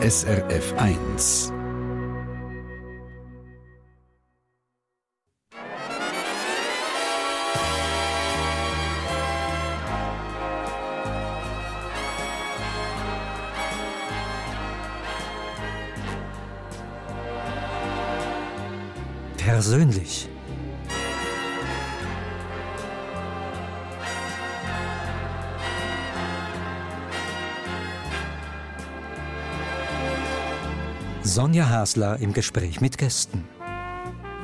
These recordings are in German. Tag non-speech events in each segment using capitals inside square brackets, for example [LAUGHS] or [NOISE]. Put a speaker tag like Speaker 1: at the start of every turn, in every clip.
Speaker 1: SRF 1.
Speaker 2: Hasler im Gespräch mit Gästen.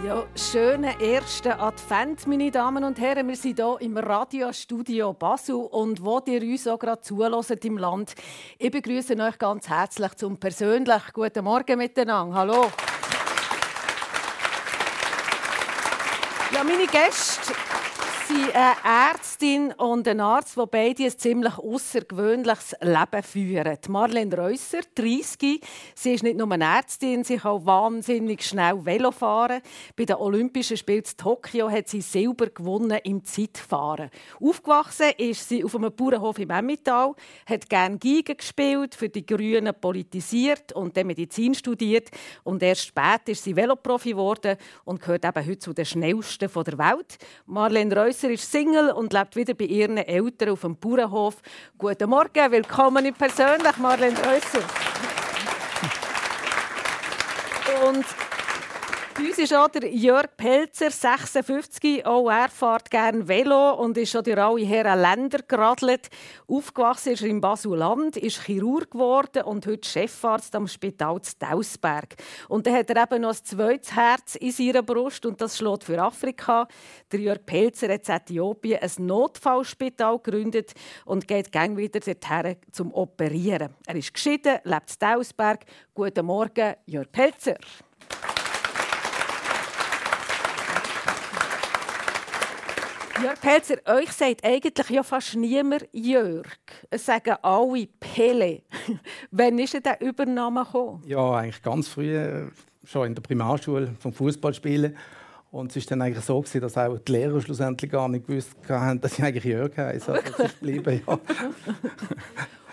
Speaker 3: Ja, schönen ersten Advent, meine Damen und Herren. Wir sind hier im Radiostudio Basel und wo ihr uns auch gerade zuhört im Land. Ich begrüße euch ganz herzlich zum persönlich guten Morgen miteinander. Hallo. Ja, meine Gäste sind eine Ärztin und ein Arzt, die beide ein ziemlich außergewöhnliches Leben führen. Marlene Reusser, 30, sie ist nicht nur eine Ärztin, sie kann wahnsinnig schnell Velo fahren. Bei den Olympischen Spielen in Tokio hat sie Silber gewonnen im Zeitfahren. Aufgewachsen ist sie auf einem Bauernhof im Emmental, hat gerne Geige gespielt, für die Grünen politisiert und dann Medizin studiert. Und erst später ist sie Veloprofi geworden und gehört eben heute zu den schnellsten der Welt. Marlene Reusser Häuser ist Single und lebt wieder bei ihren Eltern auf dem Bauernhof. Guten Morgen, willkommen persönlich, Marlene Häuser. [LAUGHS] Und uns ist auch der Jörg Pelzer, 56. Auch er fährt gerne Velo und ist schon durch alle Herren Länder geradelt. Aufgewachsen ist er im Basuland, ist Chirurg geworden und heute Chefarzt am Spital Dausberg. Und dann hat er eben noch ein zweites Herz in seiner Brust und das schlägt für Afrika. Der Jörg Pelzer hat in Äthiopien ein Notfallspital gegründet und geht gang wieder dorthin zum Operieren. Er ist geschieden, lebt in Dausberg. Guten Morgen, Jörg Pelzer. Jörg Pelzer, euch sagt eigentlich ja fast niemand Jörg. Es sagen alle Pele. [LAUGHS] Wann ist denn der Übernahme gekommen?
Speaker 4: Ja, eigentlich ganz früh, äh, schon in der Primarschule vom Fußballspielen. Und es war dann eigentlich so, dass auch die Lehrer schlussendlich gar nicht gewusst haben, dass ich eigentlich Jörg heiße. Also, das ist [LAUGHS] geblieben, ja.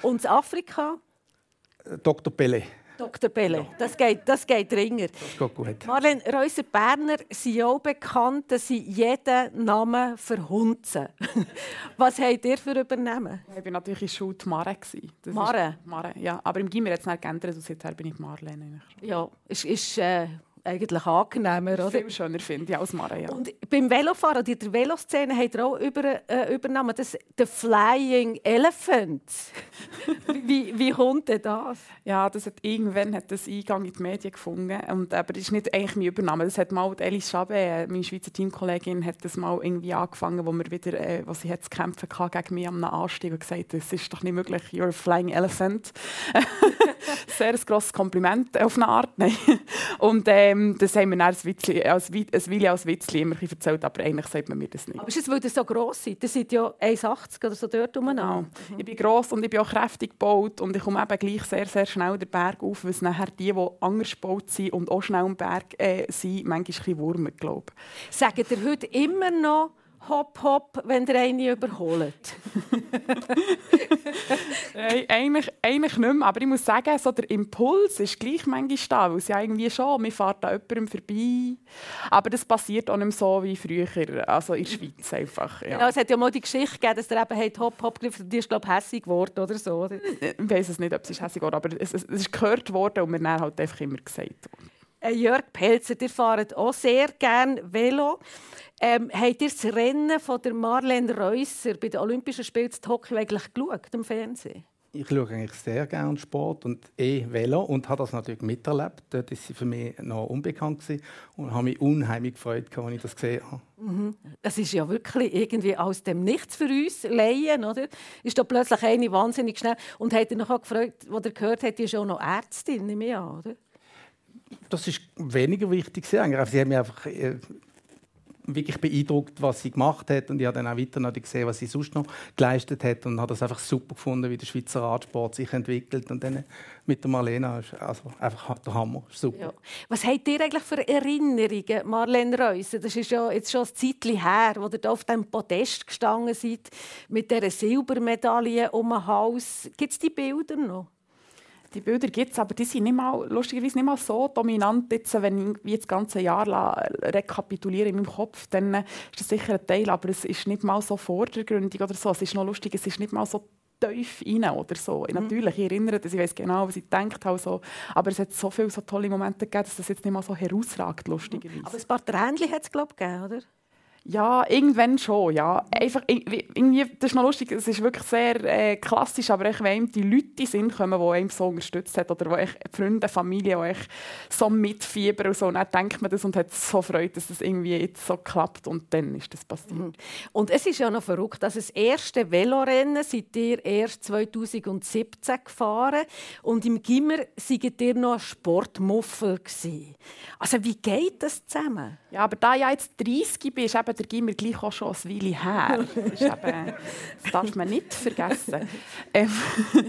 Speaker 3: Und Afrika?
Speaker 4: Dr. Pele.
Speaker 3: Dr. Belle, das geht, das geht ringer.
Speaker 4: Das geht gut.
Speaker 3: Marlene Reuser Berner sind auch bekannt, dass sie jeden Namen verhunzen. [LAUGHS] Was habt ihr für Übernehmen?
Speaker 5: Ich war natürlich in der Schule Mare.
Speaker 3: Mare?
Speaker 5: Mare, ja. Aber im Gimmer hat es nicht geändert und seither bin ich Marlene.
Speaker 3: Ja, ist, ist äh, eigentlich angenehmer, oder?
Speaker 5: Viel schöner finde ich als Mara, ja.
Speaker 3: Und beim Velofahren, der Veloszene, hat er auch über, äh, übernommen, das «The Flying Elephant». [LAUGHS] wie, wie kommt denn das?
Speaker 5: Ja, das hat, irgendwann hat das Eingang in die Medien gefunden. Und, aber das ist nicht eigentlich mein Übernahme. Das hat mal Elis Schabe, äh, meine Schweizer Teamkollegin, hat das mal irgendwie angefangen, wo, wir wieder, äh, wo sie hat zu kämpfen hatte gegen mich am Anstieg und gesagt, das ist doch nicht möglich, «You're a Flying Elephant». [LAUGHS] Sehr ein grosses Kompliment auf eine Art. Nein. Und, äh, ähm, das haben wir dann als Witzli, als, ein Weile als Witzli immer erzählt, aber eigentlich sagt man mir das nicht.
Speaker 3: Aber ist es, weil ihr so gross seid? Ihr seid ja 1,80 oder so dort umeinander.
Speaker 5: Genau. Ich bin gross und ich bin auch kräftig gebaut und ich komme eben gleich sehr, sehr schnell den Berg auf, weil es nachher die, die anders gebaut sind und auch schnell am Berg äh, sind, manchmal ein bisschen wurmen, glaube
Speaker 3: ich. Sagt ihr heute immer noch, hopp, hopp, wenn ihr eine überholt? [LAUGHS]
Speaker 5: Nein, eigentlich, eigentlich nicht mehr. Aber ich muss sagen, so der Impuls ist gleich manchmal da. Weil es ja irgendwie schon, man fährt an jemandem vorbei. Aber das passiert auch nicht mehr so wie früher, also in der Schweiz einfach. Ja.
Speaker 3: Ja, es hat ja mal die Geschichte gegeben, dass er eben hat hopp, hopp Die ist, glaube ich, hässig geworden oder so.
Speaker 5: Ich weiß es nicht, ob es hässig wurde, aber es, es, es ist gehört worden und wir haben halt einfach immer gesagt.
Speaker 3: Äh, Jörg Pelzer, ihr fahrt auch sehr gerne Velo. Ähm, habt ihr das Rennen von der Marlene Reusser bei den Olympischen Spielen in Tokio eigentlich geschaut, im Fernsehen?
Speaker 4: Ich schaue eigentlich sehr gerne Sport und eh Velo und habe das natürlich miterlebt. Dort war sie für mich noch unbekannt und habe mich unheimlich gefreut, als ich das gesehen habe.
Speaker 3: Mhm. Das ist ja wirklich irgendwie aus dem Nichts für uns Laien, oder? Ist da plötzlich eine wahnsinnig schnell und hat er noch gefragt, was er gehört hat, die ist auch noch Ärztin, nehme ich an, oder?
Speaker 4: Das ist weniger wichtig. Sie haben mich einfach äh, wirklich beeindruckt, was sie gemacht hat. Und ich habe dann auch weiter noch gesehen, was sie sonst noch geleistet hat. Und habe das einfach super gefunden, wie der Schweizer Radsport sich entwickelt. Und dann mit der Marlene, also einfach der Hammer, super. Ja.
Speaker 3: Was habt ihr eigentlich für Erinnerungen, Marlene Reuser? Das ist ja jetzt schon ein Zeitchen her, wo ihr auf dem Podest gestanden seid, mit dieser Silbermedaille um den Hals. Gibt es die Bilder noch?
Speaker 5: Die Bilder gibt es, aber die sind nicht mal, lustigerweise nicht mal so dominant, jetzt, wenn ich das ganze Jahr rekapituliere in meinem Kopf, dann ist das sicher ein Teil, aber es ist nicht mal so vordergründig oder so. Es ist noch lustig, es ist nicht mal so tief rein oder so. Mhm. Natürlich, ich erinnere dass ich weiß genau, was ich gedacht habe. So. Aber es hat so viele so tolle Momente gegeben, dass das jetzt nicht mal so herausragt, lustigerweise.
Speaker 3: Aber ein paar Tränchen hat es, glaube ich, gegeben, oder?
Speaker 5: Ja, irgendwann schon, ja. Einfach, irgendwie, das ist noch lustig, es ist wirklich sehr äh, klassisch, aber ich, wenn die Leute sind, kommen, die einem so unterstützt haben, oder wo ich Freunde, Familie, die ich so mitfiebern und so, und dann denkt man das und hat so Freude, dass das irgendwie jetzt so klappt und dann ist das passiert. Mhm.
Speaker 3: Und es ist ja noch verrückt, dass das erste Velorennen seid ihr erst 2017 gefahren und im Gimmer seid ihr noch ein Sportmuffel gewesen. Also wie geht das zusammen?
Speaker 5: Ja, aber da ich jetzt 30 bin, ist eben der Gimmer gleich auch schon ein Weile her. [LAUGHS] Das, eben, das darf man nicht vergessen. Ähm,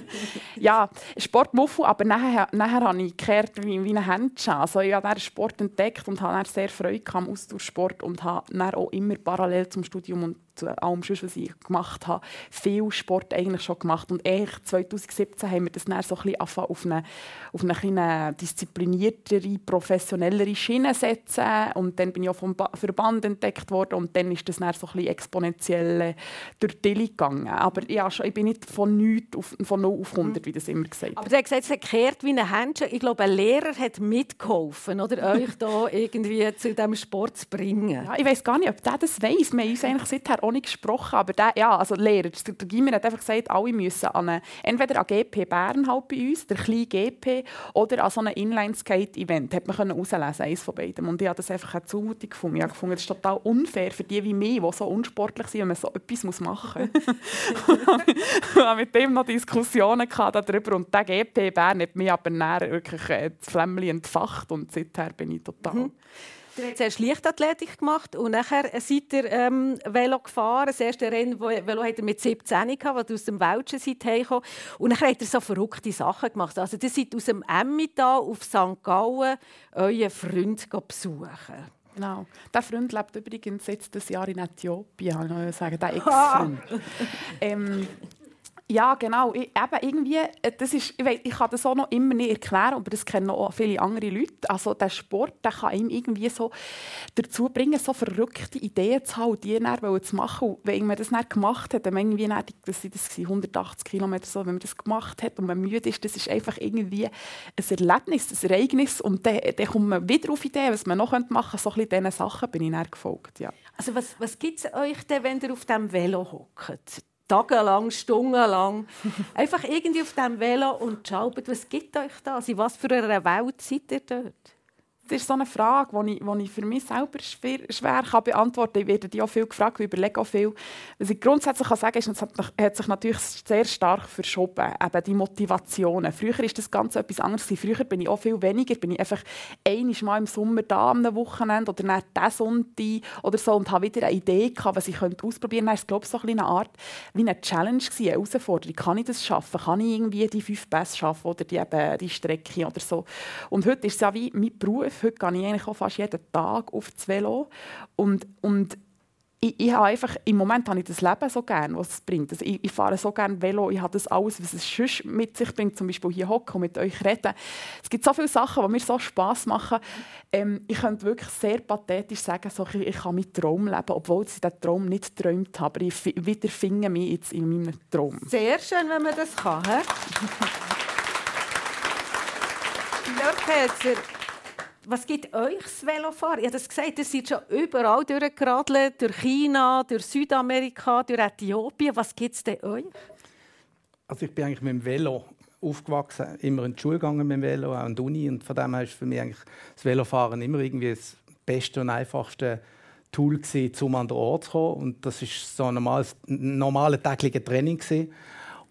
Speaker 5: [LAUGHS] ja, Sportmuffel, aber nachher, nachher habe ich gekehrt wie, wie ein Händchen. Also ich habe Sport entdeckt und habe sehr Freude am Austauschsport und habe dann auch immer parallel zum Studium und zu allem, was ich gemacht habe, viel Sport eigentlich schon gemacht. Und echt 2017 haben wir das dann so ein bisschen auf eine, auf eine, eine diszipliniertere, professionellere Schiene setzen. Und dann bin ich auch vom Verband entdeckt worden und dann ist das dann so ein bisschen exponentiell durch die Dille gegangen. Aber ja, ich bin nicht von nichts auf, von 0 auf 100, wie das immer gesagt
Speaker 3: Aber du hast gesagt, es kehrt wie ein Händchen. Ich glaube, ein Lehrer hat mitgeholfen, oder [LAUGHS] euch da irgendwie zu diesem Sport zu bringen.
Speaker 5: Ja, ich weiß gar nicht, ob der das weiß. Wir haben uns eigentlich seither auch nicht gesprochen, aber der, ja, also Lehrer, der, der Gimmer hat einfach gesagt, alle müssen an eine, entweder an GP Bern halt bei uns, der kleine GP, oder an so einem Inline-Skate-Event. Hat man herauslesen, eines von beiden. Und ich habe das einfach eine Zumutung gefunden. Ich habe gefunden, das ist total unfair für die wie mich, die so unsportlich sind, wenn man so etwas machen muss. [LAUGHS] ich habe mit dem noch Diskussionen darüber und der GP Bern hat mich aber wirklich äh, das Flämmchen entfacht und seither bin ich total... Mhm.
Speaker 3: Ihr habt zuerst Leichtathletik gemacht und nachher seid ihr ähm, Velo gefahren. Das erste Rennen, Velo hat ihr mit 17 gehabt, wo ihr aus dem Welschen seid. Und nachher habt ihr so verrückte Sachen gemacht. Also ihr seid aus dem Emmental auf St. Gallen euren Freund besuchen.
Speaker 5: Genau. Der Freund lebt übrigens jetzt das Jahr in Äthiopien, ich sagen. Der [LAUGHS] Ex-Freund. ähm, ja, genau. Ich, eben irgendwie, äh, das ist, ich, weiss, ich kann das auch noch immer nicht erklären, aber das kennen auch viele andere Leute. Also der Sport, der kann ihm irgendwie so dazu bringen, so verrückte Ideen zu haben, die dann zu machen. Und wenn man das dann gemacht hat, dann irgendwie dann, das sind 180 Kilometer so, wenn man das gemacht hat und man müde ist, das ist einfach irgendwie ein Erlebnis, ein Ereignis und dann, dann kommt man wieder auf Ideen, was man noch machen könnte. So ein diesen Sachen bin ich dann gefolgt, ja.
Speaker 3: Also was, was gibt es euch denn, wenn ihr auf dem Velo hockt? Tagelang, stundenlang. [LAUGHS] Einfach irgendwie auf diesem Velo und schaut, was gibt euch das? In was für einer Welt seid ihr dort?
Speaker 5: Das ist so eine Frage, die ich, die ich für mich selber schwer, schwer kann beantworten kann. Ich werde die auch viel gefragt, ich überlege auch viel. Was ich grundsätzlich kann sagen kann, ist, es hat sich natürlich sehr stark verschoben, eben die Motivationen. Früher war das Ganze etwas anderes. Früher bin ich auch viel weniger, bin ich einfach mal im Sommer da am Wochenende oder dann diesen Sonntag oder so und habe wieder eine Idee gehabt, was ich ausprobieren könnte. Es war, so eine Art wie eine Challenge, eine Herausforderung. Kann ich das schaffen? Kann ich irgendwie die fünf Pässe schaffen oder die, eben, die Strecke oder so? Und heute ist es ja wie mein Beruf Heute gehe ich eigentlich auch fast jeden Tag auf das Velo. Und, und ich, ich habe einfach, im Moment habe ich das Leben so gerne, was es bringt. Also ich, ich, fahre so gerne Velo, ich habe das alles, was es sonst mit sich bringt, zum Beispiel hier hocken und mit euch reden. Es gibt so viele Sachen, die mir so Spass machen. Ähm, ich könnte wirklich sehr pathetisch sagen, so, ich, ich kann meinen Traum leben, obwohl ich diesen Traum nicht geträumt habe. Aber ich wiederfinde mich jetzt in meinem Traum.
Speaker 3: Sehr schön, wenn man das kann. Hetzer, [LAUGHS] was gibt euch das Velofahren? Ich habe gesagt, ihr seid schon überall durchgeradelt, durch China, durch Südamerika, durch Äthiopien. Was gibt es denn euch?
Speaker 4: Also ich bin eigentlich mit dem Velo aufgewachsen, immer in die Schule gegangen mit dem Velo, auch in die Uni. Und von dem her ist für mich eigentlich das Velofahren immer irgendwie das beste und einfachste Tool gewesen, um an den Ort zu kommen. Und das ist so ein normales, normales tägliches Training gewesen.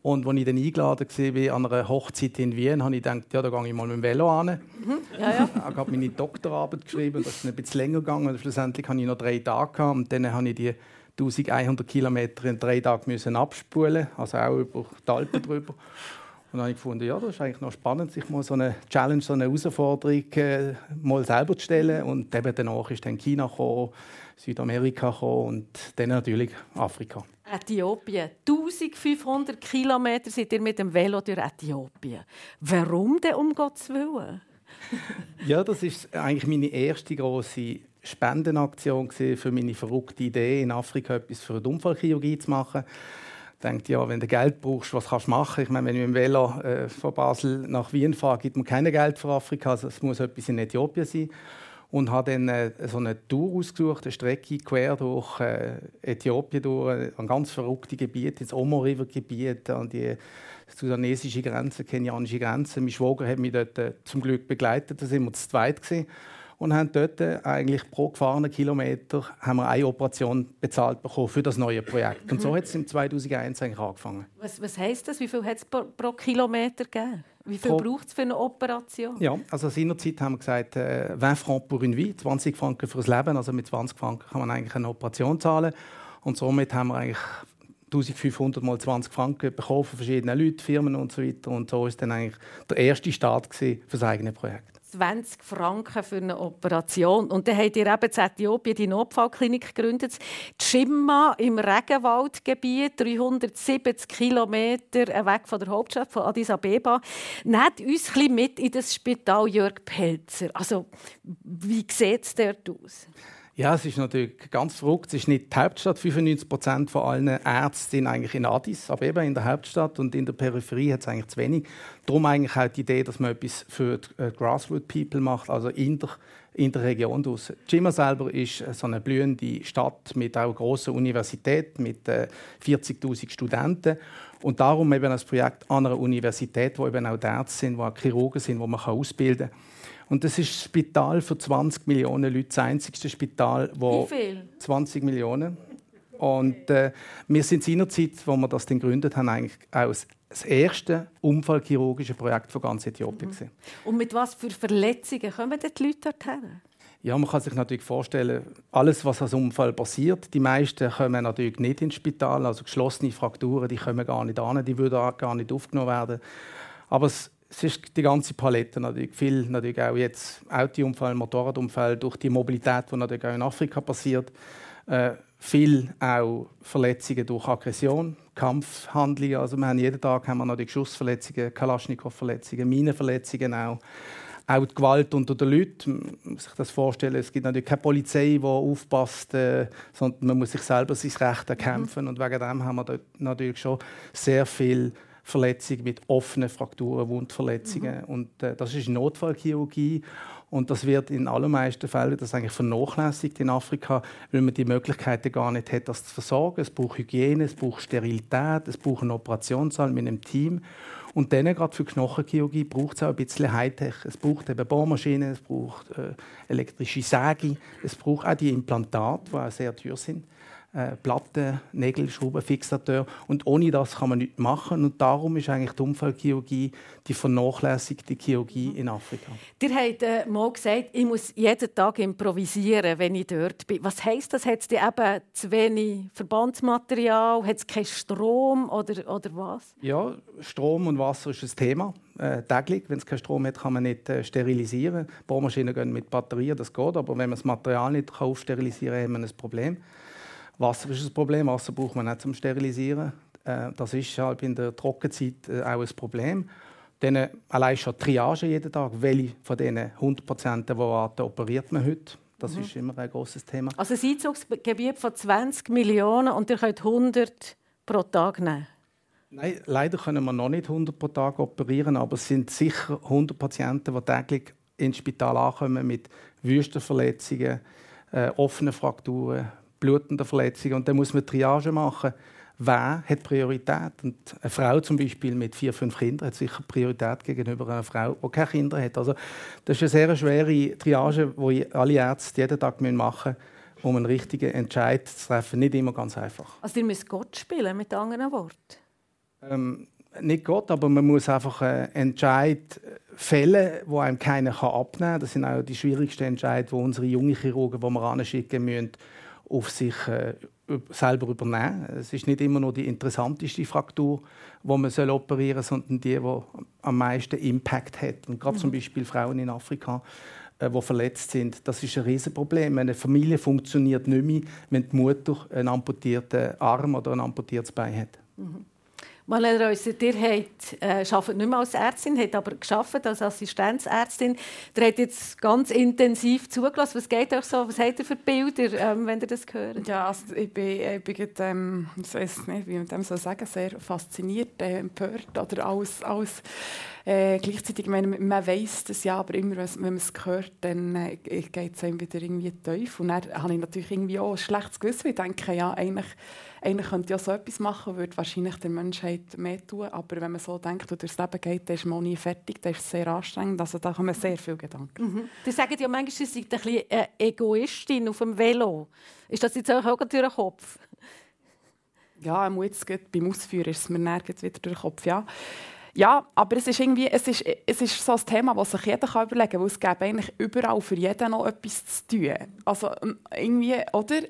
Speaker 4: Und als ich dann eingeladen war an einer Hochzeit in Wien, habe ich gedacht, ja, da gehe ich mal mit dem Velo an. Mhm. Ja, ja. Ich habe meine Doktorarbeit geschrieben, das ist ein bisschen länger gegangen. Schlussendlich hatte ich noch drei Tage gehabt, und dann habe ich die 1100 Kilometer in drei Tagen müssen abspulen, also auch über die Alpen [LAUGHS] drüber. Und dann habe ich gefunden, ja, das ist eigentlich noch spannend, sich mal so eine Challenge, so eine Herausforderung äh, mal selber zu stellen. Und eben danach ist dann China gekommen, Südamerika gekommen und dann natürlich Afrika.
Speaker 3: Äthiopien. 1500 Kilometer seid ihr mit dem Velo durch Äthiopien. Warum denn um Gottes Willen? [LAUGHS]
Speaker 4: ja, das ist eigentlich meine erste große Spendenaktion für meine verrückte Idee, in Afrika etwas für die Unfallchirurgie zu machen denkt, ja, wenn du Geld brauchst, was kannst du machen? Ich meine, wenn ich mit dem Velo äh, von Basel nach Wien fahre, gibt man kein Geld für Afrika. Also es muss etwas in Äthiopien sein. Und habe dann äh, so eine Tour ausgesucht, eine Strecke quer durch äh, Äthiopien, durch ein ganz verrücktes Gebiet, ins Omo River Gebiet, an die sudanesische Grenze, kenianische Grenze. Mein Schwager hat mich dort äh, zum Glück begleitet, da sind wir zu zweit gewesen und haben dort eigentlich pro gefahrenen Kilometer haben wir eine Operation bezahlt bekommen für das neue Projekt. Und so hat es im 2001 eigentlich angefangen.
Speaker 3: Was, was heisst das? Wie viel hat es pro, pro, Kilometer gegeben? Wie viel braucht es für eine Operation?
Speaker 4: Ja, also seinerzeit haben wir gesagt, äh, 20 Franken pour une vie, 20 Franken fürs Leben. Also mit 20 Franken kann man eigentlich eine Operation zahlen. Und somit haben wir eigentlich 1500 mal 20 Franken bekommen von verschiedenen Leuten, Firmen und so weiter. Und so war dann eigentlich der erste Start für das eigene Projekt.
Speaker 3: 20 Franken für eine Operation. Und dann habt ihr eben in Äthiopien die Notfallklinik gegründet. Chimma im Regenwaldgebiet, 370 Kilometer weg von der Hauptstadt von Addis Abeba. Nehmt uns ein mit in das Spital Jörg Pelzer. Also, wie sieht es dort aus?
Speaker 4: Ja, es ist natürlich ganz verrückt. Es ist nicht die Hauptstadt. 95 Prozent von allen Ärzten sind eigentlich in Addis Abeba, in der Hauptstadt. Und in der Peripherie hat es eigentlich zu wenig. Darum eigentlich auch die Idee, dass man etwas für die äh, Grassroot People macht, also in der, in der Region draussen. Chima selber ist so eine blühende Stadt mit auch großer Universität, mit äh, 40.000 Studenten. Und darum eben das Projekt an einer Universität, wo eben auch Ärzte sind, wo auch Chirurgen sind, wo man ausbilden kann. Und das ist ein Spital für 20 Millionen Leute, das einzigste Spital,
Speaker 3: wo Wie viel?
Speaker 4: 20 Millionen. Und äh, wir sind seinerzeit, wo wir das gegründet haben, eigentlich auch das erste unfallchirurgische Projekt von ganz Äthiopien. Mhm.
Speaker 3: Und mit was für Verletzungen kommen die Leute dorthin?
Speaker 4: Ja, man kann sich natürlich vorstellen, alles, was als Unfall passiert, die meisten kommen natürlich nicht ins Spital, also geschlossene Frakturen, die kommen gar nicht an, die würden gar nicht aufgenommen werden. Aber es es ist die ganze Palette natürlich. Viel natürlich auch jetzt Autounfall, Motorradunfall durch die Mobilität, die natürlich auch in Afrika passiert. Äh, viel auch Verletzungen durch Aggression, Kampfhandlungen. Also wir haben jeden Tag haben wir natürlich Schussverletzungen, Kalaschnikow-Verletzungen, Minenverletzungen auch. Auch die Gewalt unter den Leuten. Man muss sich das vorstellen. Es gibt natürlich keine Polizei, die aufpasst, äh, sondern man muss sich selber sein Recht erkämpfen. Mhm. Und wegen dem haben wir dort natürlich schon sehr viel Verletzungen mit offenen Frakturen, Wundverletzungen. Mhm. Und äh, das ist Notfallchirurgie. Und das wird in allermeisten Fällen das eigentlich vernachlässigt in Afrika, weil man die Möglichkeiten gar nicht hat, das zu versorgen. Es braucht Hygiene, es braucht Sterilität, es braucht einen Operationssaal mit einem Team. Und dann, gerade für Knochenchirurgie, braucht es auch ein bisschen Hightech. Es braucht eben Bohrmaschinen, es braucht äh, elektrische Säge, es braucht auch die Implantate, die auch sehr teuer sind äh, Platten, Nägel, Schrauben, Fixateur. Und ohne das kann man nichts machen. Und darum ist eigentlich die Unfallchirurgie die vernachlässigte Chirurgie in Afrika.
Speaker 3: Ihr habt äh, mal gesagt, ich muss jeden Tag improvisieren, wenn ich dort bin. Was heisst das? Hat es eben zu wenig Verbandsmaterial? Hat es keinen Strom oder, oder was?
Speaker 4: Ja, Strom und Wasser ist ein Thema. Äh, täglich. Wenn es keinen Strom hat, kann man nicht äh, sterilisieren. Bohrmaschinen gehen mit Batterien, das geht. Aber wenn man das Material nicht aufsterilisieren kann, haben wir ein Problem. Wasser ist ein Problem. Wasser braucht man nicht zum Sterilisieren. Äh, das ist halt in der Trockenzeit äh, auch ein Problem. Dann äh, allein schon Triage jeden Tag. Welche von diesen 100 Patienten, die warten, operiert man heute? Das mhm. ist immer ein großes Thema.
Speaker 3: Also ein Einzugsgebiet von 20 Millionen und ihr könnt 100 pro Tag nehmen?
Speaker 4: Nein, leider können wir noch nicht 100 pro Tag operieren, aber es sind sicher 100 Patienten, die täglich ins Spital ankommen mit Wüstenverletzungen, äh, offenen Frakturen, blutende Verletzungen. Und dann muss man Triage machen. Wer hat Priorität? Und eine Frau zum Beispiel mit vier, fünf Kindern hat sicher Priorität gegenüber einer Frau, die keine Kinder hat. Also, das ist eine sehr schwere Triage, die alle Ärzte jeden Tag machen müssen um einen richtigen Entscheid zu treffen. Nicht immer ganz einfach.
Speaker 3: Also ihr müsst Gott spielen, mit anderen Worten?
Speaker 4: Ähm, nicht Gott, aber man muss einfach einen Entscheid fällen, wo einem keiner abnehmen kann. Das sind auch die schwierigsten Entscheidungen, die unsere jungen Chirurgen, die wir anschicken müssen, auf sich äh, selber übernehmen. Es ist nicht immer nur die interessanteste Fraktur, die man soll operieren soll, sondern die, die am meisten Impact hat. Und gerade mhm. zum Beispiel Frauen in Afrika, äh, die verletzt sind, das ist ein Riesenproblem. Eine Familie funktioniert nicht mehr, wenn die Mutter einen amputierten Arm oder ein amputiertes Bein hat. Mhm.
Speaker 3: Marlene Reusser, ihr habt, äh, arbeitet nicht mehr als Ärztin, habt aber geschafft als Assistenzärztin. Ihr habt jetzt ganz intensiv zugelassen. Was geht euch so? Was habt ihr für Bilder, ähm, wenn ihr das hört?
Speaker 5: Ja, also ich bin, ich bin ähm, ich weiß nicht, wie man dem so sagen, sehr fasziniert, äh, empört oder alles, alles äh, gleichzeitig, meine, man weiß das ja, aber immer, wenn man es hört, dann äh, geht es einem wieder irgendwie tief. Und dann habe ich natürlich irgendwie auch ein schlechtes Gewissen. Ich denke, ja, eigentlich, eigentlich könnte ich auch so etwas machen, würde wahrscheinlich der Menschheit mehr tun. Aber wenn man so denkt und durchs Leben geht, dann ist man nie fertig, dann ist es sehr anstrengend. Also da kommen sehr viele Gedanken.
Speaker 3: Mhm. Die sagen ja manchmal, sie seid ein bisschen eine Egoistin auf dem Velo. Ist das jetzt auch durch den Kopf?
Speaker 5: Ja, jetzt beim Ausführen ist es mir wieder durch den Kopf. Ja. Ja, aber es ist irgendwie, es ist, es ist so ein Thema, das sich jeder kann überlegen kann, weil es gibt eigentlich überall für jeden noch etwas zu tun. Also ähm, irgendwie, oder?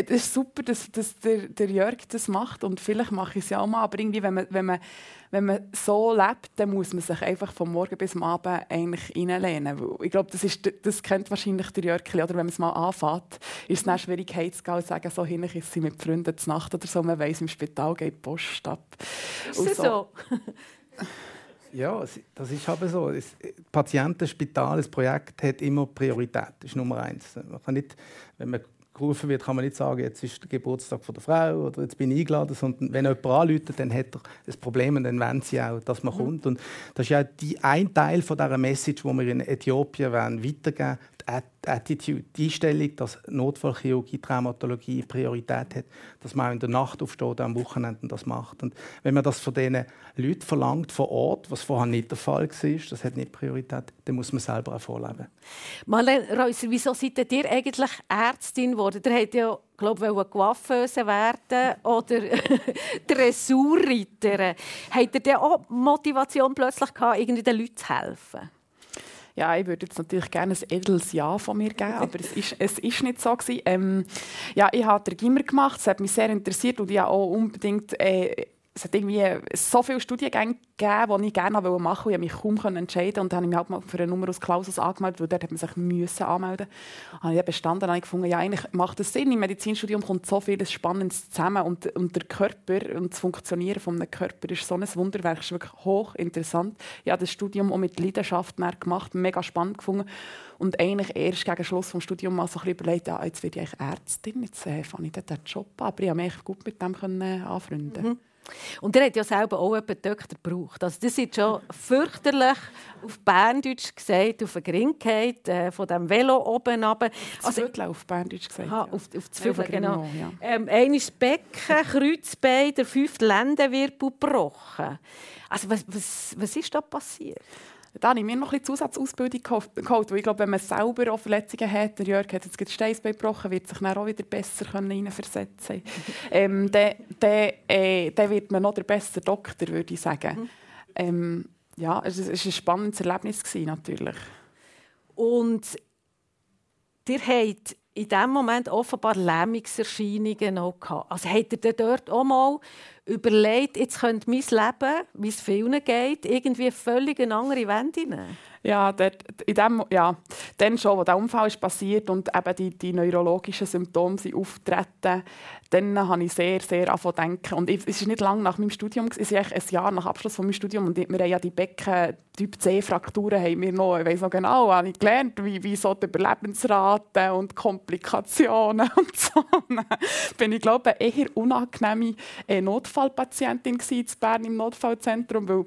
Speaker 5: Es ist super, dass, dass der, der Jörg das macht und vielleicht mache ich es ja auch mal, aber irgendwie, wenn man, wenn, man, wenn man so lebt, dann muss man sich einfach vom Morgen bis zum Abend eigentlich reinlehnen. Ich glaube, das, ist, das kennt wahrscheinlich der Jörg, oder wenn man es mal anfängt, ist es dann schwierig heimzugehen und zu sagen, so hin ist sie mit Freunden zur Nacht oder so, man weiss, im Spital geht die Post ab.
Speaker 3: Ist so? so?
Speaker 4: Ja, das ist aber so. Das Patientenspital, das Projekt hat immer Priorität. Das ist Nummer eins. Man kann nicht, wenn man gerufen wird, kann man nicht sagen, jetzt ist der Geburtstag von der Frau oder jetzt bin ich eingeladen, sondern wenn jemand anruft, dann hat er das Problem und dann wollen sie auch, dass man mhm. kommt. Und das ist ja die, ein Teil von dieser Message, die wir in Äthiopien weitergeben wollen, Attitude, die Einstellung, dass Notfallchirurgie, Traumatologie Priorität hat, dass man auch in der Nacht aufsteht am Wochenende das macht. Und wenn man das von diesen Leuten verlangt vor Ort, was vorher nicht der Fall war, das hat nicht Priorität, dann muss man selber auch vorleben.
Speaker 3: Marlene Reusser, wieso seid ihr eigentlich Ärztin geworden? Ihr habt ja glaube ich, Coiffeuse werden oder [LAUGHS] Dressurreiter. Habt ihr denn auch Motivation plötzlich gehabt, irgendwie den Leuten zu helfen?
Speaker 5: Ja, ich würde jetzt natürlich gerne ein edles Ja von mir geben, aber es ist, es ist nicht so. Ähm, ja, ich habe den Gimmer gemacht, es hat mich sehr interessiert und ich habe auch unbedingt äh, es hat irgendwie so viele Studiengänge gegeben, die ich gerne machen wollte. Ich konnte mich kaum entscheiden. Und dann habe ich mich halt mal für eine Nummer aus Klausus angemeldet, weil dort hat man sich müssen anmelden musste. habe ich bestanden und habe gefunden, ja, eigentlich macht das Sinn. Im Medizinstudium kommt so vieles Spannendes zusammen. Und, und der Körper und das Funktionieren eines Körpers ist so ein Wunderwerk. Es ist wirklich hochinteressant. Ich habe das Studium auch mit Leidenschaft gemacht, mega spannend gefunden. Und eigentlich erst gegen Schluss des Studiums mal so ein bisschen überlegt, ja, jetzt werde ich Ärztin, jetzt äh, fange ich den Job an. Aber ich konnte mich gut mit dem äh, anfreunden. Mhm.
Speaker 3: Und er hat ja selber auch einen Doktor gebraucht. Also das ist schon fürchterlich auf Berndeutsch gesagt, auf eine Grinkheit äh, von dem Velo oben runter.
Speaker 5: Also, Viertel auf Berndeutsch gesagt.
Speaker 3: Aha, ja. auf, auf das Viertel, genau. Ja. Ähm, eines Becken, Kreuzbein, der fünfte Lendenwirbel gebrochen. Also was, was, was ist da passiert?
Speaker 5: Da habe ich mir noch ein Zusatzausbildung geholt, weil ich glaube, wenn man selber auch Verletzungen hat, der Jörg hat jetzt Steinsbein gebrochen, wird sich dann auch wieder besser hineinversetzen [LAUGHS] ähm, dann, dann, äh, dann wird man noch der bessere Doktor, würde ich sagen. Mhm. Ähm, ja, es war ein spannendes Erlebnis, natürlich.
Speaker 3: Und ihr habt in diesem Moment offenbar Lähmungserscheinungen noch gehabt. Also habt ihr dort auch mal überlegt, jetzt könnte mein Leben, wie es vielen geht, irgendwie völlig eine andere Wende nehmen?
Speaker 5: Ja, dort, in dem, ja, dann schon, als der Unfall ist passiert und eben die, die neurologischen Symptome sind auftreten, dann habe ich sehr, sehr angefangen denken. Und es ist nicht lange nach meinem Studium, es ist ein Jahr nach Abschluss von meinem Studium und wir haben ja die Becken, Typ C-Frakturen haben wir noch, ich weiß noch genau, habe ich gelernt, wie, wie so die Überlebensraten und Komplikationen [LAUGHS] und so. Bin ich glaube ich, eher unangenehme äh, Notfallpatientin in Bern im Notfallzentrum, weil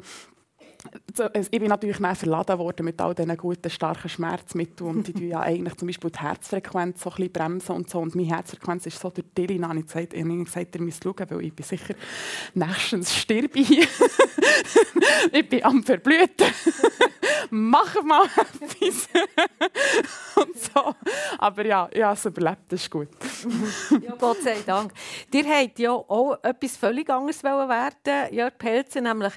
Speaker 5: ich bin natürlich mehr verladen worden mit all diesen guten, starken Schmerzmitteln. Und die ja [LAUGHS] eigentlich zum Beispiel die Herzfrequenz so ein bisschen bremsen und so. Und meine Herzfrequenz ist so durch die habe ich gesagt, ich habe gesagt ihr müsst schauen, weil ich bin sicher nächstens sterbe ich. [LAUGHS] ich bin am Verblüten. [LAUGHS] Mach mal etwas. und so. Aber ja, ich habe es überlebt, das ist gut.
Speaker 3: ja, Gott sei Dank. Ihr habt ja auch etwas völlig anderes werden Jörg Pelzer, nämlich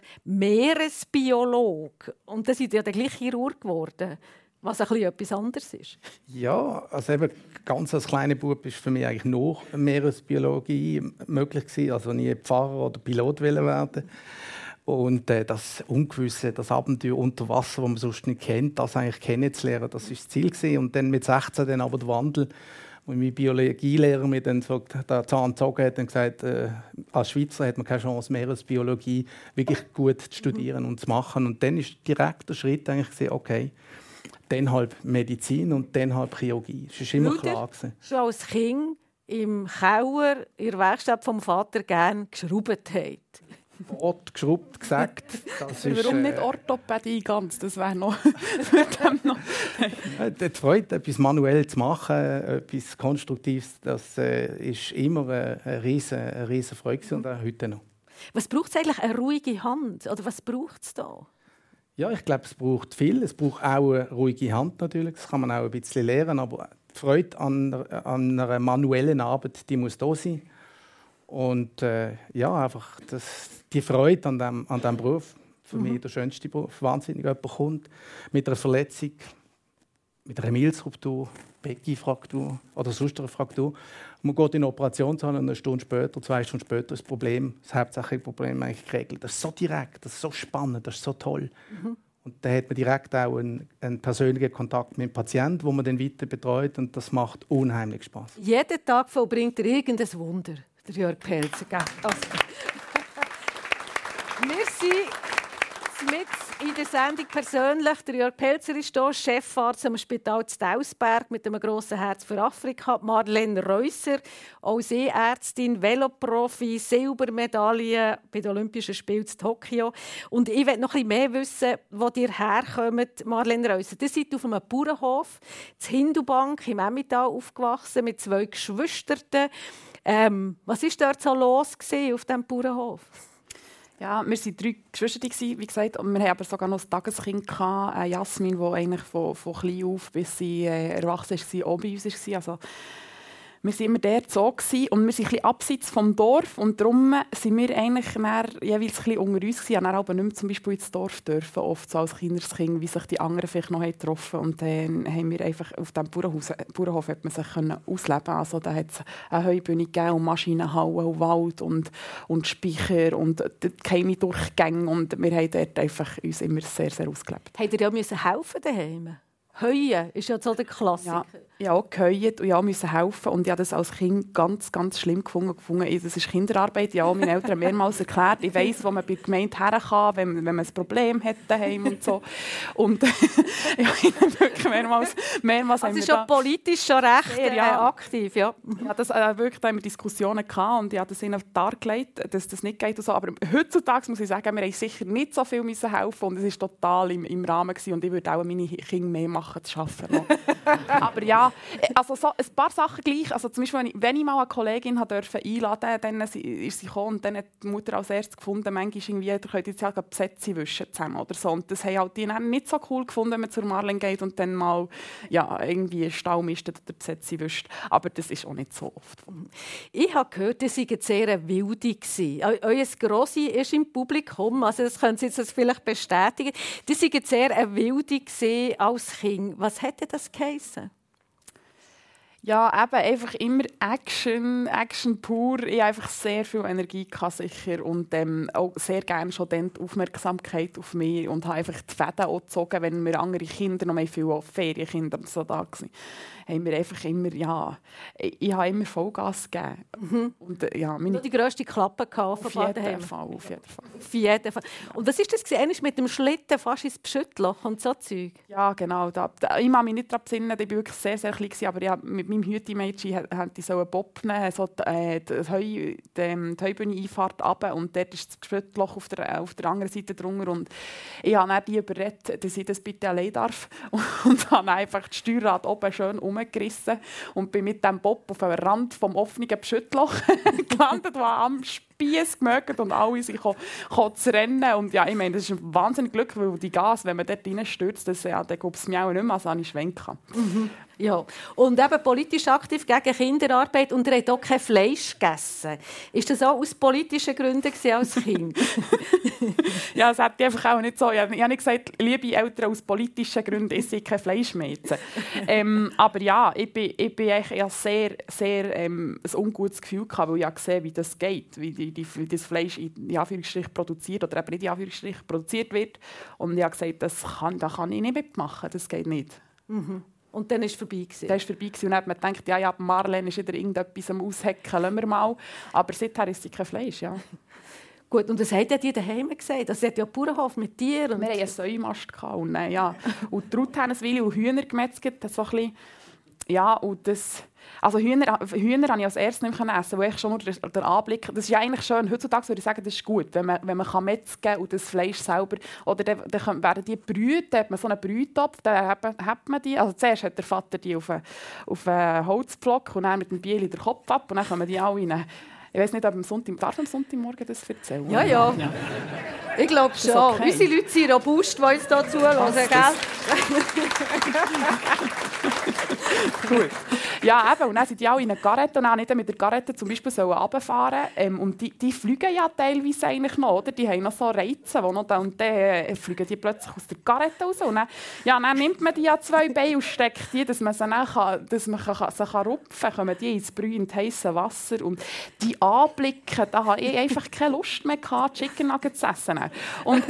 Speaker 3: Meeresbiologe. Und das ist ja der gleiche Chirurg geworden. was ein bisschen etwas anderes ist.
Speaker 4: Ja, also eben ganz als kleiner Bub ist für mich eigentlich nur Meeresbiologie möglich gewesen. Also nie Pfarrer oder Pilot werden und äh, das Ungewisse, das Abenteuer unter Wasser, das man sonst nicht kennt, das eigentlich kennenzulernen, das ist das Ziel gewesen. Und dann mit 16 dann aber der Wandel und mein Biologielehrer mir dann so den Zahn gezogen hat und gesagt, äh, als Schweizer hat man keine Chance, Meeresbiologie wirklich gut zu studieren und zu machen. Und dann ist direkt der Schritt eigentlich gewesen, okay, dann halt Medizin und dann halt Chirurgie. Das war immer
Speaker 3: Weil
Speaker 4: klar. Gewesen.
Speaker 3: Schon als Kind im Keller in der Werkstatt vom Vater gerne geschraubt habt.
Speaker 4: Wort geschrubbt, gesagt. Das [LAUGHS] ist,
Speaker 5: Warum nicht
Speaker 4: äh,
Speaker 5: Orthopädie ganz? Das wäre noch, [LAUGHS] dem noch
Speaker 4: Äh, Die Freude, etwas manuell zu machen, etwas Konstruktives, das äh, ist immer äh, eine riesen, eine riesen Freude und auch heute noch.
Speaker 3: Was braucht es eigentlich? Eine ruhige Hand? Oder was braucht es da?
Speaker 4: Ja, ich glaube, es braucht viel. Es braucht auch eine ruhige Hand natürlich. Das kann man auch ein bisschen lernen, aber die Freude an, an einer manuellen Arbeit, die muss da sein. Und äh, ja, einfach das, die Freude an dem, an dem Beruf. Für mich der schönste Beruf. Wahnsinnig jemand kommt mit einer Verletzung, mit einer Milzruptur, Beckenfraktur oder sonst einer Fraktur. Man geht in den Operationssaal und eine Stunde später, zwei Stunden später das Problem, das hauptsächliche Problem eigentlich geregelt. Das ist so direkt, das ist so spannend, das ist so toll. Und da hat man direkt auch einen, einen persönlichen Kontakt mit dem Patienten, wo man dann weiter betreut und das macht unheimlich Spaß.
Speaker 3: Jeden Tag vollbringt er irgendein Wunder, der Jörg Pelzer. Also. [LAUGHS] Wir sind mit in der Sendung persönlich. Der Jörg Pelzer ist hier, Chefarzt am Spital Stausberg mit einem grossen Herz für Afrika. Marlene Reusser, auch Seeärztin, Veloprofi, Silbermedaille bei den Olympischen Spielen in Tokio. Und ich will noch ein bisschen mehr wissen, wo ihr herkommt, Marlene Reusser. Ihr seid auf einem Bauernhof, in Hindubank im Emmental aufgewachsen, mit zwei Geschwistern. Ähm, was war dort so los auf diesem Bauernhof?
Speaker 5: Ja, wir waren drei Geschwister, wie gesagt, und wir hatten aber sogar noch ein Tageskind, gehabt, äh, Jasmin, die eigentlich von, von klein auf bis sie äh, erwachsen war, auch bei uns war. Also, wir waren immer dort so gewesen, und wir sind ein bisschen abseits vom Dorf und darum sind wir eigentlich dann jeweils ein bisschen unter uns gewesen, dann aber nicht mehr zum Beispiel ins Dorf dürfen, oft so als kleines Kind, wie sich die anderen vielleicht noch haben getroffen und dann haben wir einfach auf dem Bauernhaus, Bauernhof hat man sich können ausleben also da hat es eine Heubühne gegeben und Maschinenhallen und Wald und, und Speicher und keine Durchgänge und wir haben dort einfach uns immer sehr, sehr ausgelebt.
Speaker 3: Habt ihr ja müssen helfen daheim? Heuen ist ja so der Klassiker.
Speaker 5: Ja, ich habe auch geheult und ja, musste helfen. Und ich habe das als Kind ganz, ganz schlimm gefunden. gefunden. Das ist Kinderarbeit. Ja, meine Eltern haben mehrmals erklärt. Ich weiss, wo man bei der Gemeinde her kann, wenn, wenn man ein Problem hat daheim und so. Und [LAUGHS] ja, wirklich mehrmals, mehrmals
Speaker 3: Das
Speaker 5: haben
Speaker 3: ist
Speaker 5: wir
Speaker 3: schon politisch schon recht
Speaker 5: Sehr,
Speaker 3: äh,
Speaker 5: ja.
Speaker 3: aktiv. Ja.
Speaker 5: ja, das, äh, wirklich, da haben wir Diskussionen gehabt und ich habe das ihnen dargelegt, dass das nicht geht und so. Aber heutzutage muss ich sagen, wir haben sicher nicht so viel müssen helfen und es war total im, im Rahmen gewesen. und ich würde auch meine Kinder mehr machen zu arbeiten. noch. [LAUGHS] Aber ja, also so ein paar Sachen gleich. Also zum Beispiel, wenn ich, wenn ich mal eine Kollegin habe dürfen einladen dann ist sie gekommen und dann hat die Mutter als erstes gefunden, manchmal irgendwie, ihr könnt jetzt gerade Besätze wischen zusammen oder so. Und das haben halt die nicht so cool gefunden, wenn man zur Marlene geht und dann mal ja, irgendwie Stau mistet oder Besätze wischt. Aber das ist auch nicht so oft.
Speaker 3: Ich habe gehört, ihr seid sehr Wilde. gewesen. Eu- Euer Grossi ist im Publikum, also das können Sie jetzt vielleicht bestätigen. Ihr seid sehr Wilde als Kind. Was hätte das geheissen?
Speaker 5: Ja, eben einfach immer Action, Action pur. Ich hatte einfach sehr viel Energie gehabt, sicher und ähm, auch sehr gerne schon dann die Aufmerksamkeit auf mich und habe einfach die Fäden auch gezogen, wenn wir andere Kinder, noch mehr viele Ferienkinder so da waren, haben wir einfach immer, ja, ich, ich habe immer Vollgas gegeben. Und äh, ja, meine,
Speaker 3: die grösste Klappe
Speaker 5: auf jeden. Fall, auf jeden Fall.
Speaker 3: Auf jeden Fall. Und was ist das? Einmal mit dem Schlitten fast ins Beschüttloch und so Zeug.
Speaker 5: Ja, genau. Da, da, ich kann mich nicht daran besinnen, ich war wirklich sehr, sehr klein, aber ich mit meinem Hüti-Mädchen hatte ich so einen Bob nehmen, so die, äh, die, Heu, die, die Heubühne-Einfahrt runter und dort ist das Beschüttloch auf der, auf der anderen Seite drunter und ich habe dann die überredet, dass ich das bitte allein darf [LAUGHS] und habe einfach das Steuerrad oben schön umgerissen und bin mit dem Bob auf dem Rand vom offenen Beschüttloch [LAUGHS] gelandet, das am Bies gemögt und alle sind zu rennen. Und ja, ich meine, das ist ein wahnsinnig Glück, weil die Gas, wenn man dort reinstürzt, das, ja, dann gibt es mir auch nicht mehr, als ich schwenken
Speaker 3: mhm. Ja, und eben politisch aktiv gegen Kinderarbeit und er hat auch kein Fleisch gegessen. Ist das auch aus politischen Gründen als [LAUGHS] Kind? [LAUGHS]
Speaker 5: ja, das hätte ich einfach auch nicht so. Ich habe nicht gesagt, liebe Eltern, aus politischen Gründen esse ich kein Fleisch mehr. ähm, aber ja, ich bin, ich bin eigentlich sehr, sehr ähm, ein ungutes Gefühl gehabt, weil ich gesehen wie das geht, wie, die, die, wie das Fleisch in Anführungsstrich produziert oder eben nicht in Anführungsstrich produziert wird. Und ich habe gesagt, das kann, das kann ich nicht mitmachen, das geht nicht.
Speaker 3: Mhm. Und dann war es vorbei. Gewesen.
Speaker 5: Dann war vorbei gewesen. und dann hat man gedacht, ja, ja, Marlene ist wieder irgendetwas am Aushecken, lassen wir mal. Aber seither ist sie kein Fleisch, ja. [LAUGHS]
Speaker 3: Gut, und das hat ja die daheim gesagt. Das hat ja Bauernhof mit Tieren.
Speaker 5: Wir hatten einen Säumast. Und, äh, ja. [LAUGHS] und Truthähneswille und Hühner gemetzelt. So ein bisschen, ja, und das also Hühner, Hühner habe ich als erstes nicht essen, weil ich schon nur der, der Anblick, das ist ja eigentlich schön, heutzutage würde ich sagen, das ist gut, wenn man, wenn man kann metzgen und das Fleisch selber, oder dann, dann werden die brüten, dann hat man so einen Brühtopf, dann hat man, hat man die, also zuerst hat der Vater die auf einen, auf einen Holzpflock und dann mit dem Biel den Kopf ab und dann kommen die alle rein. Ich weiß nicht, ob am Sonntag, darf am Sonntagmorgen das erzählen?
Speaker 3: Ja, ja. ja. Ich glaube schon. Okay. Unsere Leute sind robust, die uns hier zuhören, gell? [LAUGHS] [LAUGHS]
Speaker 5: Gut. Ja, eben. Und dann sind die alle in einer Garette und auch nicht mit der Garette zum Beispiel runterfahren ähm, Und die, die fliegen ja teilweise eigentlich noch, oder? Die haben noch so Reize, wo noch da und dann äh, fliegen die plötzlich aus der Garette raus. Und dann, ja, dann nimmt man die ja zwei Beine und steckt die, dass man sie dann kann, dass man kann, sie kann rupfen kann, kommen die ins brühend heiße Wasser. Und die anblicken, da habe ich einfach keine Lust mehr gehabt, Chicken Nuggets zu essen. Und,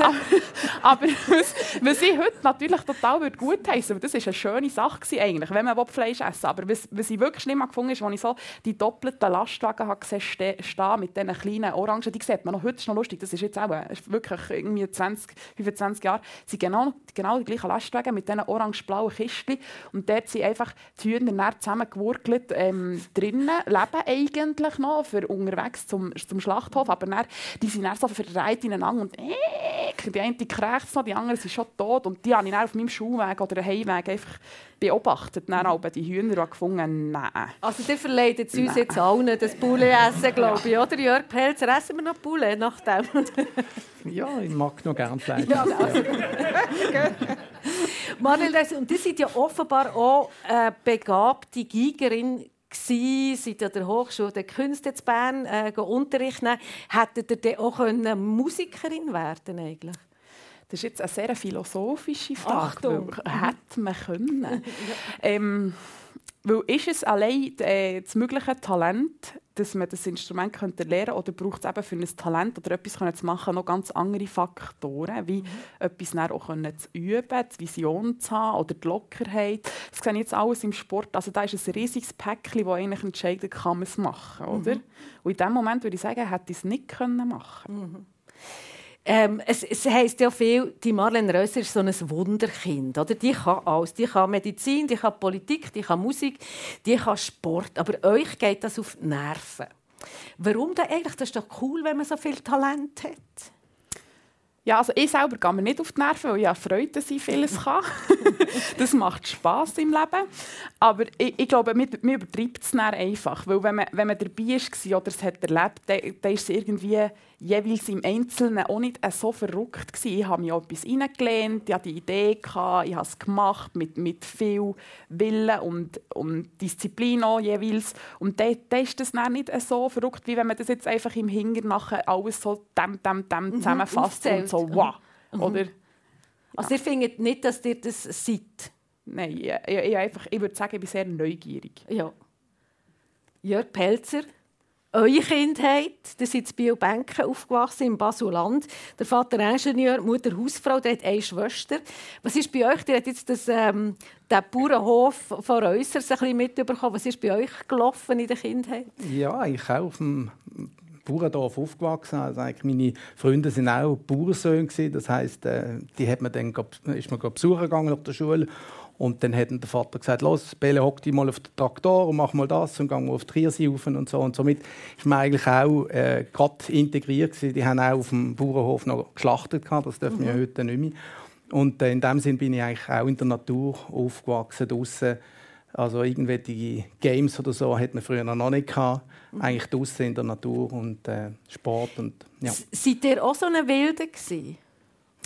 Speaker 5: aber was, was ich heute natürlich total gut heißen das war eine schöne Sache eigentlich, wenn man Fleisch essen. Aber was, was ich wirklich schlimm gefunden habe, ist, als ich so die doppelten Lastwagen habe gesehen stehen mit diesen kleinen Orangen, die sieht man noch heute ist noch lustig, das ist jetzt auch ist wirklich irgendwie 20, 25 Jahre, sind genau, genau die gleichen Lastwagen mit diesen orange-blauen Kisten und dort sind einfach die Hühner zusammengewurkelt ähm, drinnen, leben eigentlich noch für unterwegs zum, zum Schlachthof, aber dann, die sind dann so verreiht ineinander und äh, die eine krächzt noch, die andere sind schon tot. Und die habe ich dann auf meinem Schulweg oder Heimweg einfach beobachtet. Dann aber die Hühner und gefunden, nein.
Speaker 3: Also ihr verleitet uns nein. jetzt allen das Poulet essen, glaube ich, oder Jörg Pelzer? Essen wir noch Poulet nach dem? [LAUGHS]
Speaker 4: ja, ich mag noch gerne Fleisch. Ja, also.
Speaker 3: Manuel, und die sind ja offenbar auch eine begabte Gigerin Sie sind an der Hochschule der Künste in Bern äh, unterrichten. Hättet ihr auch Musikerin werden eigentlich?
Speaker 5: Das ist jetzt eine sehr philosophische Frage. Achtung. Hätte man können. [LAUGHS] ähm, weil ist es allein äh, das mögliche Talent, dass man das Instrument könnte lernen könnte, oder braucht es eben für ein Talent oder etwas zu machen noch ganz andere Faktoren, wie mhm. etwas auch zu üben, die Vision zu haben oder die Lockerheit. Das sehe ich jetzt alles im Sport. Also da ist ein riesiges Päckchen, das eigentlich entscheidet, kann man es machen. Oder? Mhm. Und in dem Moment würde ich sagen, hätte ich es nicht können machen
Speaker 3: mhm. Ähm, es, es heisst ja viel, die Marlene Rösser ist so ein Wunderkind. Oder? Die kann alles. Die kann Medizin, die kann Politik, die kann Musik, die kann Sport. Aber euch geht das auf die Nerven. Warum denn eigentlich? Das ist doch cool, wenn man so viel Talent hat.
Speaker 5: Ja, also ich selber gehe mir nicht auf die Nerven, weil ich habe Freude, dass ich vieles kann. [LAUGHS] das macht Spass im Leben. Aber ich, ich glaube, man, man übertreibt es einfach. Weil wenn man, wenn man dabei war oder es hat erlebt, dann, dann ist es irgendwie jeweils im Einzelnen auch nicht so verrückt gewesen. Ich habe mir etwas reingelehnt, ich hatte die Idee, gehabt, ich habe es gemacht mit, mit viel Willen und, und Disziplin auch jeweils. Und dann, dann ist das dann nicht so verrückt, wie wenn man das jetzt einfach im Hinger nachher alles so dem, dem, dem mhm, zusammenfasst und so wow. Mhm. Oder?
Speaker 3: Also ihr findet nicht, dass ihr das seid?
Speaker 5: Nein, ich, ich, einfach, ich würde sagen, ich bin sehr neugierig.
Speaker 3: Ja. Jörg Pelzer, eure Kindheit, ihr seid in Biel-Benken aufgewachsen, im Basuland. Der Vater Ingenieur, Mutter Hausfrau, der hat eine Schwester. Was ist bei euch, ihr habt jetzt das, ähm, den Bauernhof von Reusers ein bisschen mitbekommen. Was ist bei euch gelaufen in der Kindheit?
Speaker 4: Ja, ich auch auf dem Bauerndorf aufgewachsen. Also meine Freunde sind auch Bauernsöhne. Das heisst, äh, die hat man dann, ist man besuchen gegangen auf der Schule. Und dann hat der Vater gesagt, los, Bele, hock dich mal auf den Traktor und mach mal das und gang auf die Kirse rauf und so. Und somit ist man eigentlich auch äh, gerade integriert gewesen. Die haben auch auf dem Bauernhof noch geschlachtet gehabt. Das dürfen mhm. wir heute nicht mehr. Und äh, in dem Sinne bin ich eigentlich auch in der Natur aufgewachsen, draußen Also irgendwelche Games oder so hat man früher noch nicht gehabt. Eigentlich draußen in der Natur und äh, Sport und ja.
Speaker 3: Seid ihr auch so eine Wilde gewesen?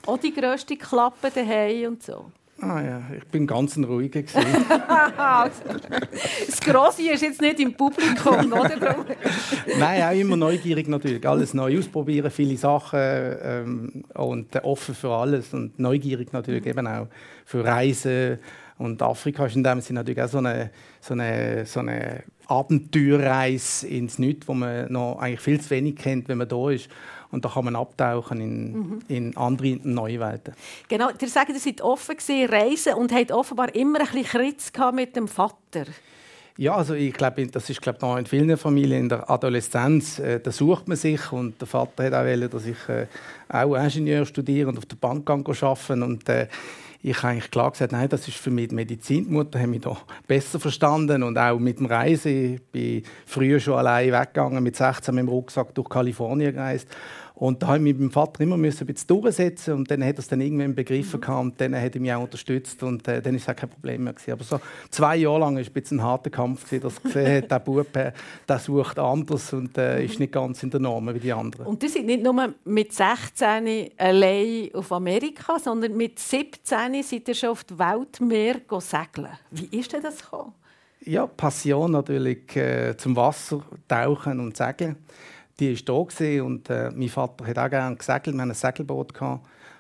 Speaker 3: Auch die grösste Klappe daheim und so?
Speaker 4: Ah ja, ich bin ganz ein ruhiger [LAUGHS]
Speaker 3: das Grosse ist jetzt nicht im Publikum, oder? [LAUGHS]
Speaker 4: Nein, auch immer neugierig natürlich. Alles neu ausprobieren, viele Sachen ähm, und offen für alles und neugierig natürlich eben auch für Reisen. Und Afrika ist in dem Sinne natürlich auch so eine, so eine, so eine Abenteuerreise ins Nichts, wo man noch eigentlich viel zu wenig kennt, wenn man da ist. Und da kann man abtauchen in, mhm. in andere neue Welten.
Speaker 3: Genau, ihr sagt, ihr seid offen gewesen, reisen und habt offenbar immer ein bisschen Kritz mit dem Vater.
Speaker 4: Ja, also ich glaube, das ist glaube noch in vielen Familien in der Adoleszenz, äh, da sucht man sich und der Vater hat auch wollen, dass ich äh, auch Ingenieur studiere und auf der Bank arbeite und äh, ich habe eigentlich klar gesagt, nein, das ist für mich die Medizin. Die Mutter hat mich da besser verstanden und auch mit dem Reisen. Ich bin früher schon allein weggegangen, mit 16 mit dem Rucksack durch Kalifornien gereist und da habe ich mich mit meinem Vater immer ein bisschen durchsetzen und dann hat er es dann irgendwann begriffen mhm. und dann hat er mich auch unterstützt und äh, dann ist es auch kein Problem mehr gewesen. Aber so zwei Jahre lang war es ein bisschen ein harter Kampf gewesen, dass gesehen habe, der Bub, äh, der sucht anders und äh, ist nicht ganz in der Norm wie die anderen.
Speaker 3: Und du sind nicht nur mit 16 allein auf Amerika, sondern mit 17 seid ihr schon auf die Weltmeer segeln. Wie ist denn das gekommen?
Speaker 4: Ja, Passion natürlich äh, zum Wasser, Tauchen und Segeln die war da und äh, mein Vater hat auch gerne gesegelt. Wir hatten ein Segelboot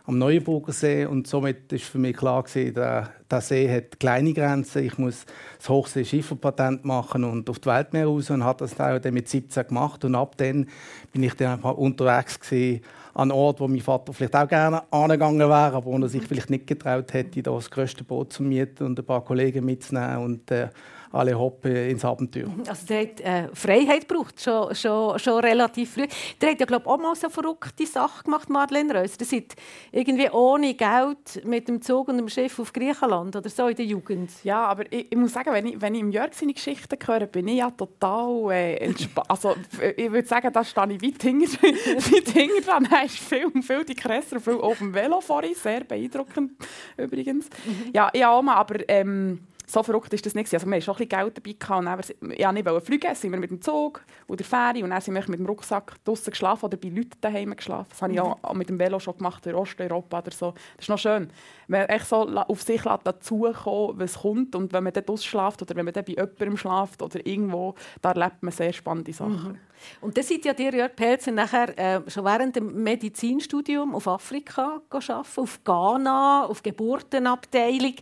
Speaker 4: am Neuenburger See und somit war für mich klar gewesen, der, der See hat kleine Grenzen. Ich muss das Hochseeschifferpatent machen und auf die Weltmeer raus und habe das dann mit 17 gemacht und ab dann bin ich dann unterwegs gewesen, an Ort, wo mein Vater vielleicht auch gerne angegangen wäre, aber wo er sich vielleicht nicht getraut hätte, das größte Boot zu mieten und ein paar Kollegen mitzunehmen und äh, alle hoppen ins Abenteuer.
Speaker 3: Also der hat äh, Freiheit gebraucht, schon, schon, schon relativ früh. Der hat ja glaube auch mal so verrückte Sache gemacht, Madeleine Reus. Der seid irgendwie ohne Geld mit dem Zug und dem Schiff auf Griechenland oder so in der Jugend.
Speaker 5: Ja, aber ich, ich muss sagen, wenn ich, wenn ich im Jörg seine Geschichten höre, bin ich ja total äh, entspannt. [LAUGHS] also ich würde sagen, da stehe ich weit hinter, [LAUGHS] weit hinter dran. Er ist viel, viel die Kresser, viel auf dem Velo vorhin, sehr beeindruckend übrigens. Mhm. Ja, ja, aber ähm, so verrückt ist das nicht. Also wir hatten schon ein bisschen Geld dabei gehabt, und dann, ja, nicht fliegen, sind wir mit dem Zug oder der Fähre und dann sind wir mit dem Rucksack draußen geschlafen oder bei Leuten daheim geschlafen. Das habe ich auch mit dem Velo schon gemacht in Osteuropa oder so. Das ist noch schön. Wenn man echt so auf sich dazukommt, was kommt und wenn man dann ausschlaft oder wenn man dann bei jemandem schlaft oder irgendwo, da erlebt man sehr spannende Sachen. Mhm.
Speaker 3: Und dann seid ja dir, Jörg Pelzer, nachher äh, schon während dem Medizinstudium auf Afrika arbeiten, auf Ghana, auf Geburtenabteilung.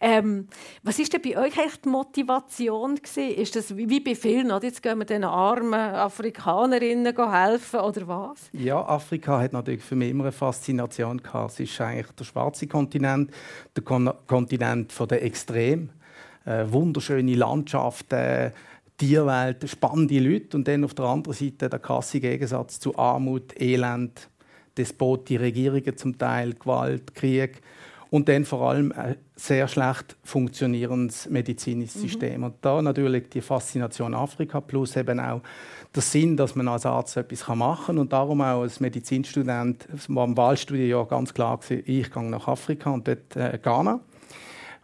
Speaker 3: Ähm, was ist denn bei euch eigentlich die Motivation gewesen? Ist das wie bei vielen, oder? jetzt gehen wir den armen Afrikanerinnen helfen oder was?
Speaker 4: Ja, Afrika hat natürlich für mich immer eine Faszination gehabt. Es ist eigentlich der schwarze Kontinent, der Kon Kontinent der Extrem. Äh, wunderschöne Landschaften, Tierwelt, spannende Leute und dann auf der anderen Seite der krasse Gegensatz zu Armut, Elend, Despotie, Regierungen zum Teil, Gewalt, Krieg und dann vor allem ein sehr schlecht funktionierendes medizinisches mhm. System. Und da natürlich die Faszination Afrika plus eben auch der Sinn, dass man als Arzt etwas machen kann und darum auch als Medizinstudent war im Wahlstudienjahr ganz klar ich gehe nach Afrika und dort äh, Ghana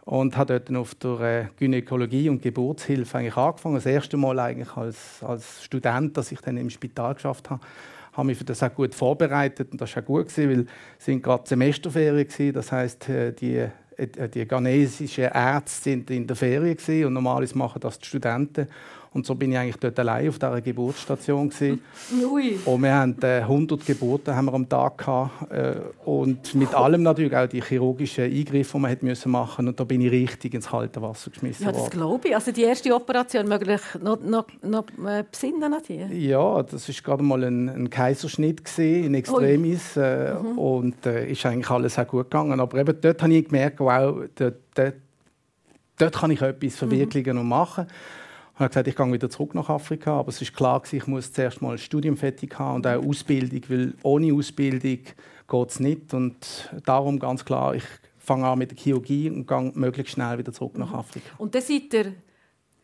Speaker 4: und habe dort auf der äh, Gynäkologie und Geburtshilfe eigentlich angefangen. Das erste Mal eigentlich als, als Student, dass ich dann im Spital geschafft habe habe mich für das auch gut vorbereitet und das war auch gut gewesen, weil es sind gerade Semesterferien gewesen. Das heißt, äh, die äh, die ghanesischen Ärzte sind in der Ferien und normalerweise machen das die Studenten. Und so bin ich eigentlich dort allein auf dieser Geburtsstation [LAUGHS] Ui. Und wir haben äh, 100 Geburten haben wir am Tag gehabt, äh, und mit allem natürlich auch die chirurgischen Eingriffe, die man hat müssen machen. Und da bin ich richtig ins kalte Wasser geschmissen
Speaker 3: worden. Ja, das glaube ich. Also die erste Operation möglich noch, noch, noch äh, besinnen an
Speaker 4: die? Ja, das ist gerade mal ein, ein Kaiserschnitt gewesen, in Extremis äh, mhm. und äh, ist eigentlich alles auch gut gegangen. Aber eben dort habe ich gemerkt, wow, dort, dort, dort kann ich etwas verwirklichen mhm. und machen. Ich habe gesagt, ich gehe wieder zurück nach Afrika. Aber es ist klar, ich muss zuerst mal ein Studium fertig haben und auch Ausbildung, weil ohne Ausbildung geht es nicht. Und darum ganz klar, ich fange an mit der Chirurgie und gehe möglichst schnell wieder zurück nach. Afrika.
Speaker 3: Und dann seid ihr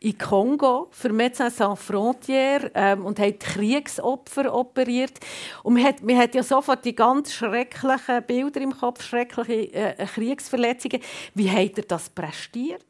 Speaker 3: in Kongo für Médecins Sans Frontières ähm, und hat Kriegsopfer operiert. Und man hat, man hat ja sofort die ganz schrecklichen Bilder im Kopf, schreckliche äh, Kriegsverletzungen. Wie hat er das prestiert?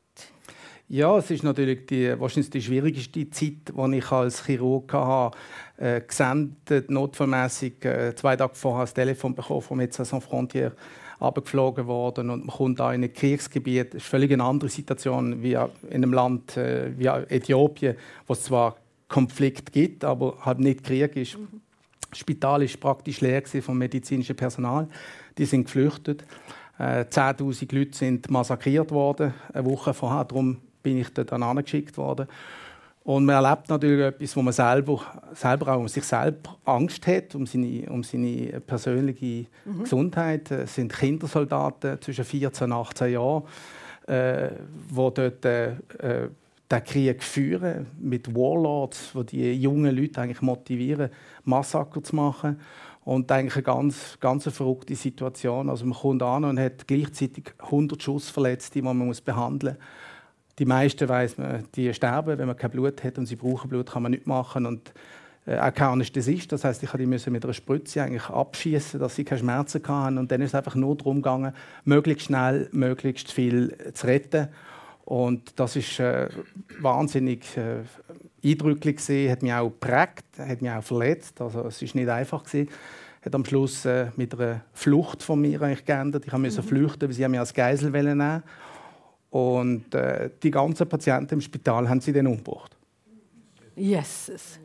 Speaker 4: Ja, es ist natürlich die, wahrscheinlich die schwierigste Zeit, die ich als Chirurg hatte. Äh, gesendet, notfallmässig äh, zwei Tage vorher das Telefon bekommen vom Médecins Sans Frontières abgeflogen worden und man kommt da in ein Kriegsgebiet. Das ist völlig eine andere Situation wie in einem Land äh, wie Äthiopien, wo es zwar Konflikt gibt, aber halt nicht Krieg ist. Mhm. Das Spital ist praktisch leer vom medizinischen Personal. Die sind geflüchtet. Äh, 10.000 Leute sind massakriert worden, eine Woche vorher. Darum bin ich dort angeschickt worden. Und man erlebt natürlich etwas, wo man selber, selber auch um sich selber Angst hat, um seine, um seine persönliche mhm. Gesundheit. Es sind Kindersoldaten zwischen 14 und 18 Jahren, äh, die dort äh, den Krieg führen mit Warlords, die die jungen Leute eigentlich motivieren, Massaker zu machen. Und eigentlich eine ganz, ganz verrückte Situation. Also man kommt an und hat gleichzeitig 100 Schussverletzte, die man behandeln muss. Die meisten weiß man, die sterben, wenn man kein Blut hat und sie brauchen Blut, kann man nicht machen und äh, auch kein Anästhesist. Das heißt, ich die mit einer Spritze eigentlich abschießen, dass sie keine Schmerzen hatten. Und dann ist es einfach nur darum gegangen, möglichst schnell, möglichst viel zu retten. Und das ist äh, wahnsinnig äh, eindrücklich gesehen, hat mich auch geprägt, hat mich auch verletzt. Also es ist nicht einfach gewesen. Hat am Schluss äh, mit einer Flucht von mir eigentlich geändert. Ich musste mhm. flüchten, weil sie mich als Geisel nehmen und äh, die ganzen Patienten im Spital haben sie dann umgebracht.
Speaker 3: Jesus.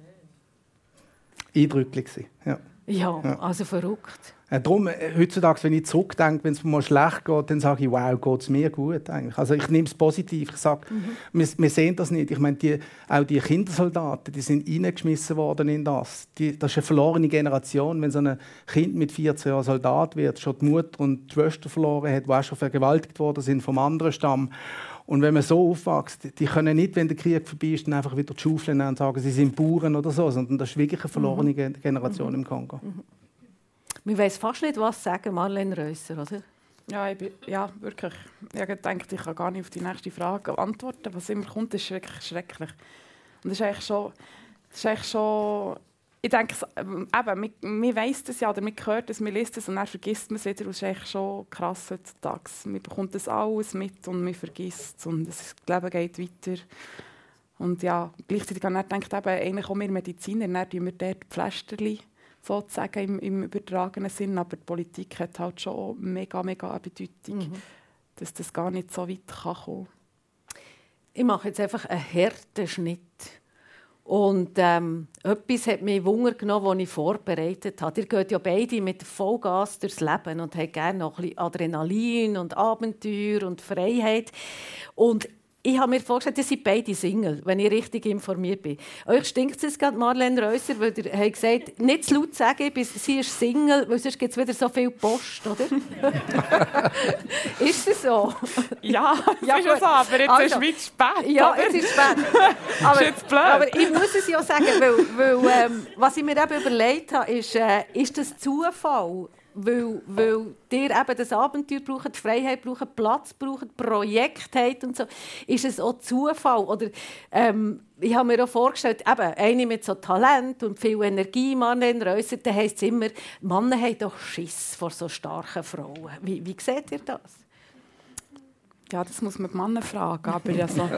Speaker 4: Eindrücklich. Ja.
Speaker 3: Ja, ja, also verrückt.
Speaker 4: Äh, darum, äh, heutzutage, wenn ich zurückdenke, wenn es mir mal schlecht geht, dann sage ich, wow, geht es mir gut eigentlich. Also ich nehme es positiv. Ich sage, mhm. wir, wir, sehen das nicht. Ich meine, die, auch die Kindersoldaten, die sind reingeschmissen worden in das. Die, das ist eine verlorene Generation. Wenn so ein Kind mit 14 Jahren Soldat wird, schon die Mutter und die Schwester verloren hat, die auch schon vergewaltigt worden sind vom anderen Stamm. Und wenn man so aufwächst, die können nicht, wenn der Krieg vorbei ist, dann einfach wieder die Schaufel nehmen und sagen, sie sind Bauern oder so, sondern das ist wirklich eine verlorene mhm. Generation mhm. im Kongo. Mhm.
Speaker 3: Man weiß fast nicht, was sagen, Marlene Reusser, oder?
Speaker 5: Ja, ich bin, ja, wirklich. Ich gedacht, ich kann gar nicht auf die nächste Frage antworten. Was immer kommt, ist wirklich schrecklich. Und das ist eigentlich schon, das ist eigentlich schon ich denke, ähm, eben, man, man weiss das ja, oder man hört es, man liest es und dann vergisst man es wieder. Das ist eigentlich schon krass heutzutage. Man bekommt das alles mit und man vergisst es und das Leben geht weiter. Und ja, gleichzeitig habe ich gedacht, eben, eigentlich auch wir Mediziner, dann tun wir dort Pflasterchen sozusagen im, im übertragenen Sinn, aber die Politik hat halt schon mega, mega eine Bedeutung, mhm. dass das gar nicht so weit kann kommen kann.
Speaker 3: Ich mache jetzt einfach einen harten Schnitt und ähm, etwas hat mich Wunder genommen, das ich vorbereitet habe. Ihr geht ja beide mit Vollgas durchs Leben und habt gerne noch ein bisschen Adrenalin und Abenteuer und Freiheit. Und ich habe mir vorgestellt, ihr seid beide Single, wenn ich richtig informiert bin. Euch stinkt es gerade, Marlene Reusser, weil ihr habt gesagt, nicht zu laut sagen, sie ist Single, weil sonst gibt es wieder so viel Post, oder? [LAUGHS] ist das so?
Speaker 5: Ja, ja ist so, aber jetzt also, ist es spät.
Speaker 3: Ja, es [LAUGHS] ist spät. aber, ist jetzt blöd. aber ich muss es ja sagen, weil, weil ähm, was ich mir eben überlegt habe, ist, äh, ist das Zufall? Weil, weil ihr eben das Abenteuer braucht, Freiheit braucht, Platz braucht, Projekt habt und so, ist es auch Zufall. Oder, ähm, ich habe mir auch vorgestellt, eben, eine mit so Talent und viel Energie, Reusser, dann heisst es immer, Männer haben doch Schiss vor so starken Frauen. Wie, wie seht ihr das?
Speaker 5: Ja, das muss man die Männer fragen. Aber also,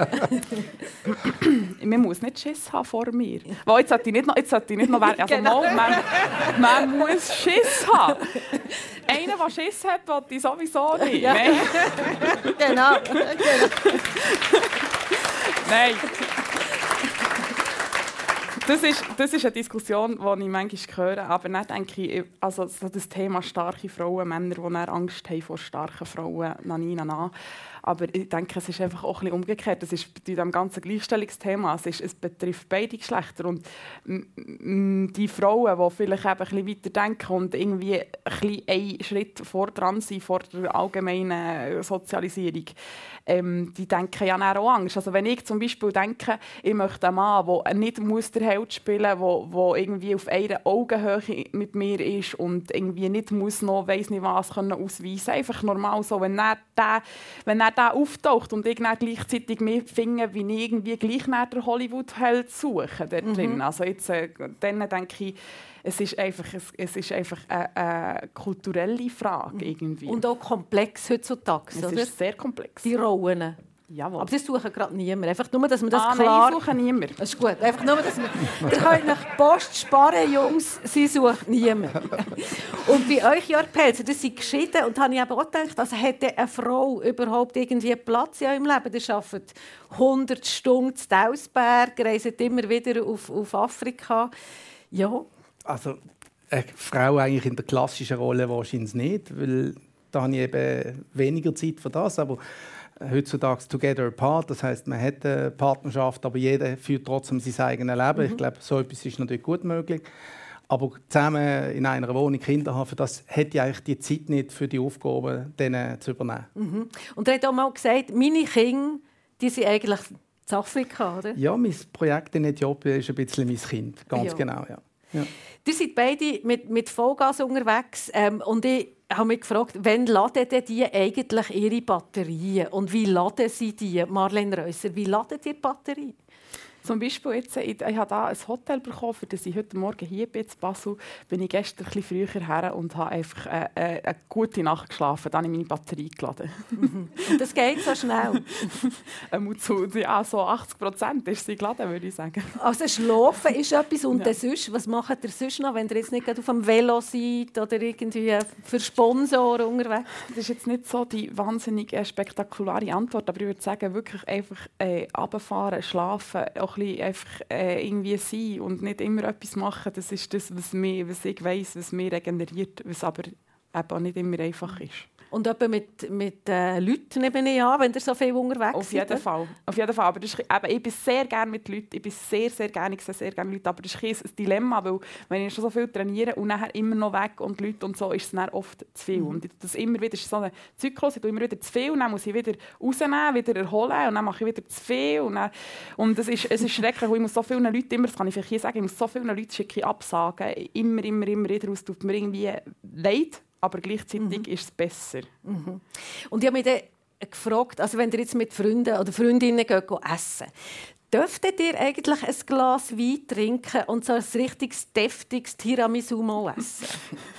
Speaker 5: [LAUGHS] man muss nicht Schiss haben vor mir. Weil jetzt sollte ich nicht noch, jetzt sollte ich nicht noch werden. Also, genau. no, man, man, muss Schiss haben. Einer, der Schiss hat, will ich sowieso nicht. Ja. Nein. [LAUGHS]
Speaker 3: genau.
Speaker 5: Nein. Das ist, das ist eine Diskussion, die ich manchmal höre. Aber dann denke ich, also das Thema starke Frauen, Männer, die Angst haben vor starken Frauen, na, na, na. Aber ich denke, es ist einfach auch ein bisschen umgekehrt. Es ist bei diesem ganzen Gleichstellungsthema, es, ist, es betrifft beide Geschlechter. Und die Frauen, die vielleicht eben ein bisschen weiter denken und irgendwie ein bisschen einen Schritt vor dran sind vor der allgemeinen Sozialisierung, ähm, die denken ja auch Angst. Also wenn ich zum Beispiel denke, ich möchte einen Mann, der nicht muss der Held spielen muss, der irgendwie auf einer Augenhöhe mit mir ist und irgendwie nicht muss noch weiss nicht was können ausweisen Einfach normal so, wenn er, der, wenn er der auftaucht und ich dann gleichzeitig mehr finde, wie ich irgendwie gleich nach der Hollywood-Held suche dort drin. Mhm. Also jetzt, äh, dann denke ich, es ist einfach, es, es ist einfach eine, eine, kulturelle Frage irgendwie.
Speaker 3: Und auch komplex heutzutage,
Speaker 5: es
Speaker 3: oder?
Speaker 5: ist sehr komplex.
Speaker 3: Die Rollen.
Speaker 5: Jawohl.
Speaker 3: Aber sie suchen gerade niemand. Einfach nur, dass man das
Speaker 5: ah,
Speaker 3: klar...
Speaker 5: Nein, ich suche niemand.
Speaker 3: Das ist gut. Einfach nur, dass man... [LAUGHS] Ihr könnt nach Post sparen, Jungs. Sie suchen niemand. [LAUGHS] Und bei euch, Jörg Pelzer, das sind geschieden. Und da habe ich aber auch gedacht, also hätte eine Frau überhaupt irgendwie Platz in eurem Leben? Ihr arbeitet 100 Stunden zu Tausberg, reist immer wieder auf, auf Afrika. Ja.
Speaker 4: Also eine Frau eigentlich in der klassischen Rolle wahrscheinlich nicht, weil da habe ich eben weniger Zeit für das. Aber heutzutage together apart, das heißt, man hat eine Partnerschaft, aber jeder führt trotzdem sein eigenes Leben. Mhm. Ich glaube, so etwas ist natürlich gut möglich. Aber zusammen in einer Wohnung Kinder haben, das hätte ich eigentlich die Zeit nicht für die Aufgaben denen zu übernehmen.
Speaker 3: Mhm. Und er hat auch mal gesagt, meine Kinder, die sind eigentlich in Afrika, oder?
Speaker 4: Ja, mein Projekt in Äthiopien ist ein bisschen mein Kind, ganz ja. genau, ja. ja.
Speaker 3: Ihr seid beide mit, mit Vollgas unterwegs ähm, und ich habe mich gefragt, wann laden die eigentlich ihre Batterien und wie laden sie die, Marlene Reusser, wie laden die Batterien?
Speaker 5: Zum Beispiel jetzt, ich, ich habe da ein Hotel bekommen, für das ich heute Morgen hier bin, in Basel, bin ich gestern ein bisschen früher her und habe einfach äh, äh, eine gute Nacht geschlafen. Dann habe ich meine Batterie geladen.
Speaker 3: Mhm. das geht so schnell? [LAUGHS]
Speaker 5: zu, ja, so 80 Prozent ist sie geladen, würde ich sagen.
Speaker 3: Also Schlafen ist etwas und ja. sonst, was macht ihr sonst noch, wenn ihr jetzt nicht auf dem Velo seid oder irgendwie für Sponsoren unterwegs?
Speaker 5: Das ist jetzt nicht so die wahnsinnig äh, spektakuläre Antwort, aber ich würde sagen, wirklich einfach äh, runterfahren, schlafen, auch auch ein einfach äh, irgendwie sein und nicht immer etwas machen. Das ist das, was, mich, was ich weiss, was mich regeneriert, was aber eben auch nicht immer einfach ist.
Speaker 3: Und etwa mit, mit äh, Leuten neben ich an, wenn ihr so viel unterwegs
Speaker 5: Auf jeden Fall. Auf jeden Fall. Aber das ist, eben, ich bin sehr gerne mit Leuten. Ich bin sehr, sehr gerne, ich sehe sehr gerne Leute. Aber das ist ein Dilemma, weil wenn ich schon so viel trainiere und nachher immer noch weg und Leute und so, ist es dann oft zu viel. Mhm. Und das immer wieder ist so ein Zyklus. Ich tue immer wieder zu viel und dann muss ich wieder rausnehmen, wieder erholen und dann mache ich wieder zu viel. Und, dann, und das ist, es ist schrecklich, weil ich muss so vielen Leuten immer, das kann ich vielleicht hier sagen, ich muss so vielen Leuten schicke Absagen. Immer, immer, immer wieder. Es tut mir irgendwie leid aber gleichzeitig mhm. ist es besser.
Speaker 3: Mhm. Und ich habe mich dann gefragt, also wenn ihr jetzt mit Freunden oder Freundinnen geht, essen Dürftet ihr eigentlich ein Glas Wein trinken und so ein richtiges, deftiges Tiramisu mal essen?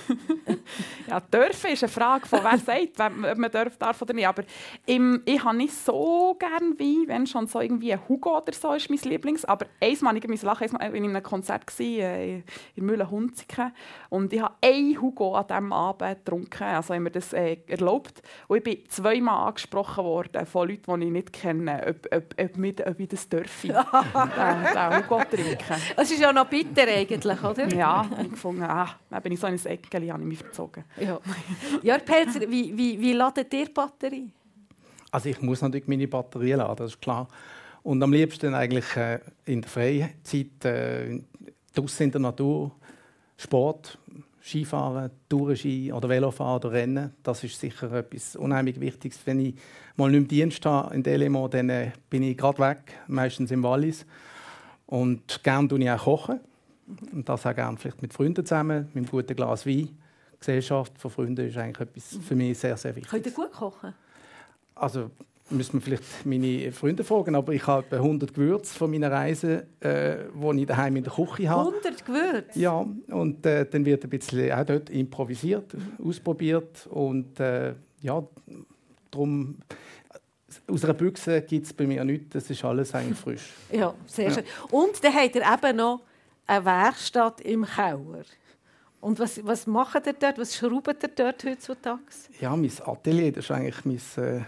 Speaker 3: [LAUGHS] [LAUGHS]
Speaker 5: ja, dürfen ist eine Frage von wer sagt, ob man darf, darf oder nicht. Aber im, ich habe nicht so gerne Wein, wenn schon so irgendwie ein Hugo oder so ist mein Lieblings. Aber einmal, ich musste lachen, ich war in einem Konzert äh, in Mühlen-Hunziken und ich habe ein Hugo an diesem Abend getrunken, also haben mir das äh, erlaubt. Und ich bin zweimal angesprochen worden von Leuten, die ich nicht kenne, ob, ob, ob, ob, ob ich das dürfe. [LAUGHS] den, Hugo trinken.
Speaker 3: Es ist ja noch bitter eigentlich, oder?
Speaker 5: Ja, ich gefunden, ah, dann bin ich so in ein Eckchen, habe ich mich verzogen.
Speaker 3: Ja, [LAUGHS] ja Pelzer, wie, wie, wie ladet ihr Batterie?
Speaker 4: Also ich muss natürlich meine Batterie laden, das ist klar. Und am liebsten eigentlich äh, in der Freizeit, äh, draußen in der Natur, Sport, Skifahren, Tourenski oder Velofahren oder Rennen. Das ist sicher etwas unheimlich Wichtiges. Wenn ich mal nicht im Dienst habe in Delemo, dann äh, bin ich gerade weg, meistens im Wallis. Und gerne koche ich auch kochen. Und das auch gerne vielleicht mit Freunden zusammen, mit einem guten Glas Wein. Die Gesellschaft von Freunden ist eigentlich etwas für mich sehr, sehr wichtig.
Speaker 3: Könnt ihr gut kochen?
Speaker 4: Also, müssen wir vielleicht meine Freunde fragen, aber ich habe 100 Gewürze von meiner Reise, äh, die ich daheim in der Küche habe.
Speaker 3: 100 Gewürze?
Speaker 4: Ja, und äh, dann wird ein bisschen auch dort improvisiert, ausprobiert und äh, ja, darum aus einer Büchse gibt es bei mir nichts, das ist alles eigentlich frisch.
Speaker 3: Ja, sehr schön. Und dann habt ihr eben noch eine Werkstatt im Keller. Und was, was macht ihr dort? Was schraubt ihr dort heutzutage?
Speaker 4: Ja, mein Atelier, das ist eigentlich mein, äh,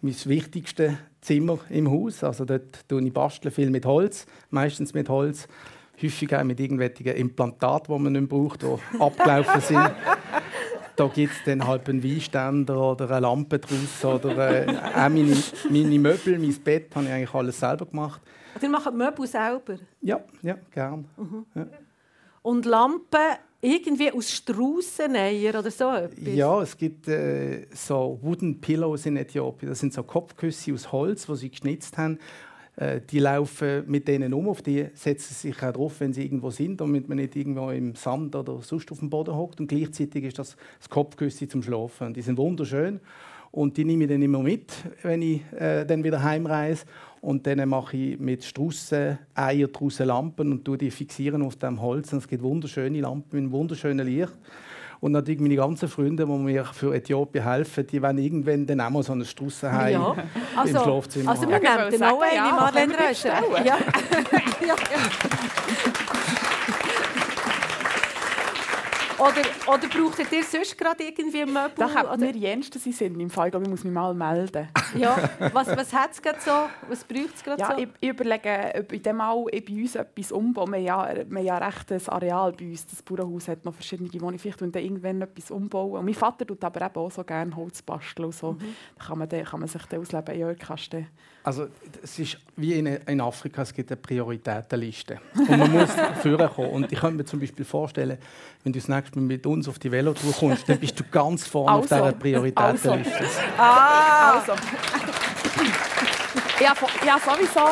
Speaker 4: mein wichtigstes Zimmer im Haus. Also dort tue ich basteln viel mit Holz, meistens mit Holz. Häufig auch mit irgendwelchen Implantaten, die man nicht braucht, die [LAUGHS] abgelaufen sind. da gibt es dann halt einen Weinständer oder eine Lampe draus. Oder äh, auch meine, meine Möbel, mein Bett, habe ich eigentlich alles selber gemacht.
Speaker 3: Ihr macht Möbel selber?
Speaker 4: Ja, ja gerne.
Speaker 3: Mhm. Ja. Und Lampen irgendwie aus Straußeneier oder so etwas?
Speaker 4: Ja, es gibt äh, so Wooden Pillows in Äthiopien. Das sind so Kopfküsse aus Holz, die sie geschnitzt haben. Äh, die laufen mit denen um, auf die setzen sie sich auch drauf, wenn sie irgendwo sind, damit man nicht irgendwo im Sand oder sonst auf dem Boden hockt. Und gleichzeitig ist das das Kopfküsse zum Schlafen. Und die sind wunderschön. Und die nehme ich dann immer mit, wenn ich äh, dann wieder heimreise. Und dann mache ich mit Strussen Eier draussen Lampen und die fixieren auf dem Holz. Und es gibt wunderschöne Lampen mit einem wunderschönen Licht. Und natürlich meine ganzen Freunde, die mir für Äthiopien helfen, die wollen irgendwann dann auch mal so eine Strussenheim
Speaker 3: Ja.
Speaker 4: im
Speaker 3: Also,
Speaker 4: Schlafzimmer
Speaker 3: also
Speaker 4: haben.
Speaker 3: wir
Speaker 5: Ja,
Speaker 3: nehmen den
Speaker 5: sagen, ja,
Speaker 3: Marlene
Speaker 5: können wir
Speaker 3: Röscher. Ja. ja. Oder, oder braucht ihr sonst gerade irgendwie ein Möbel?
Speaker 5: Da haben
Speaker 3: oder?
Speaker 5: wir jensten sie sind im Fall. Ich glaube, ich muss mich mal melden.
Speaker 3: Ja, [LAUGHS] was, was hat es gerade so? Was braucht es gerade
Speaker 5: Ja,
Speaker 3: so?
Speaker 5: ich, ich überlege, ob in dem Mal bei uns etwas umbauen. Wir haben ja, ja recht ein Areal bei uns. Das Bauernhaus hat noch verschiedene Wohnungen. Vielleicht tun dann irgendwann etwas umbauen. Und mein Vater tut aber eben auch so gerne Holz basteln. Und so. Da kann man, dann, kann man sich dann ausleben. Ja, kannst du
Speaker 4: Also es ist wie in, in Afrika, es gibt eine Prioritätenliste. Und man muss [LAUGHS] führen kommen. Und ich könnte mir zum Beispiel vorstellen, wenn du das nächste Mal mit uns auf die Velotour kommst, dann bist du ganz vorne auf
Speaker 5: Also.
Speaker 4: dieser Prioritätenliste.
Speaker 3: Ah!
Speaker 5: Also. [LAUGHS] ja, ja, sowieso.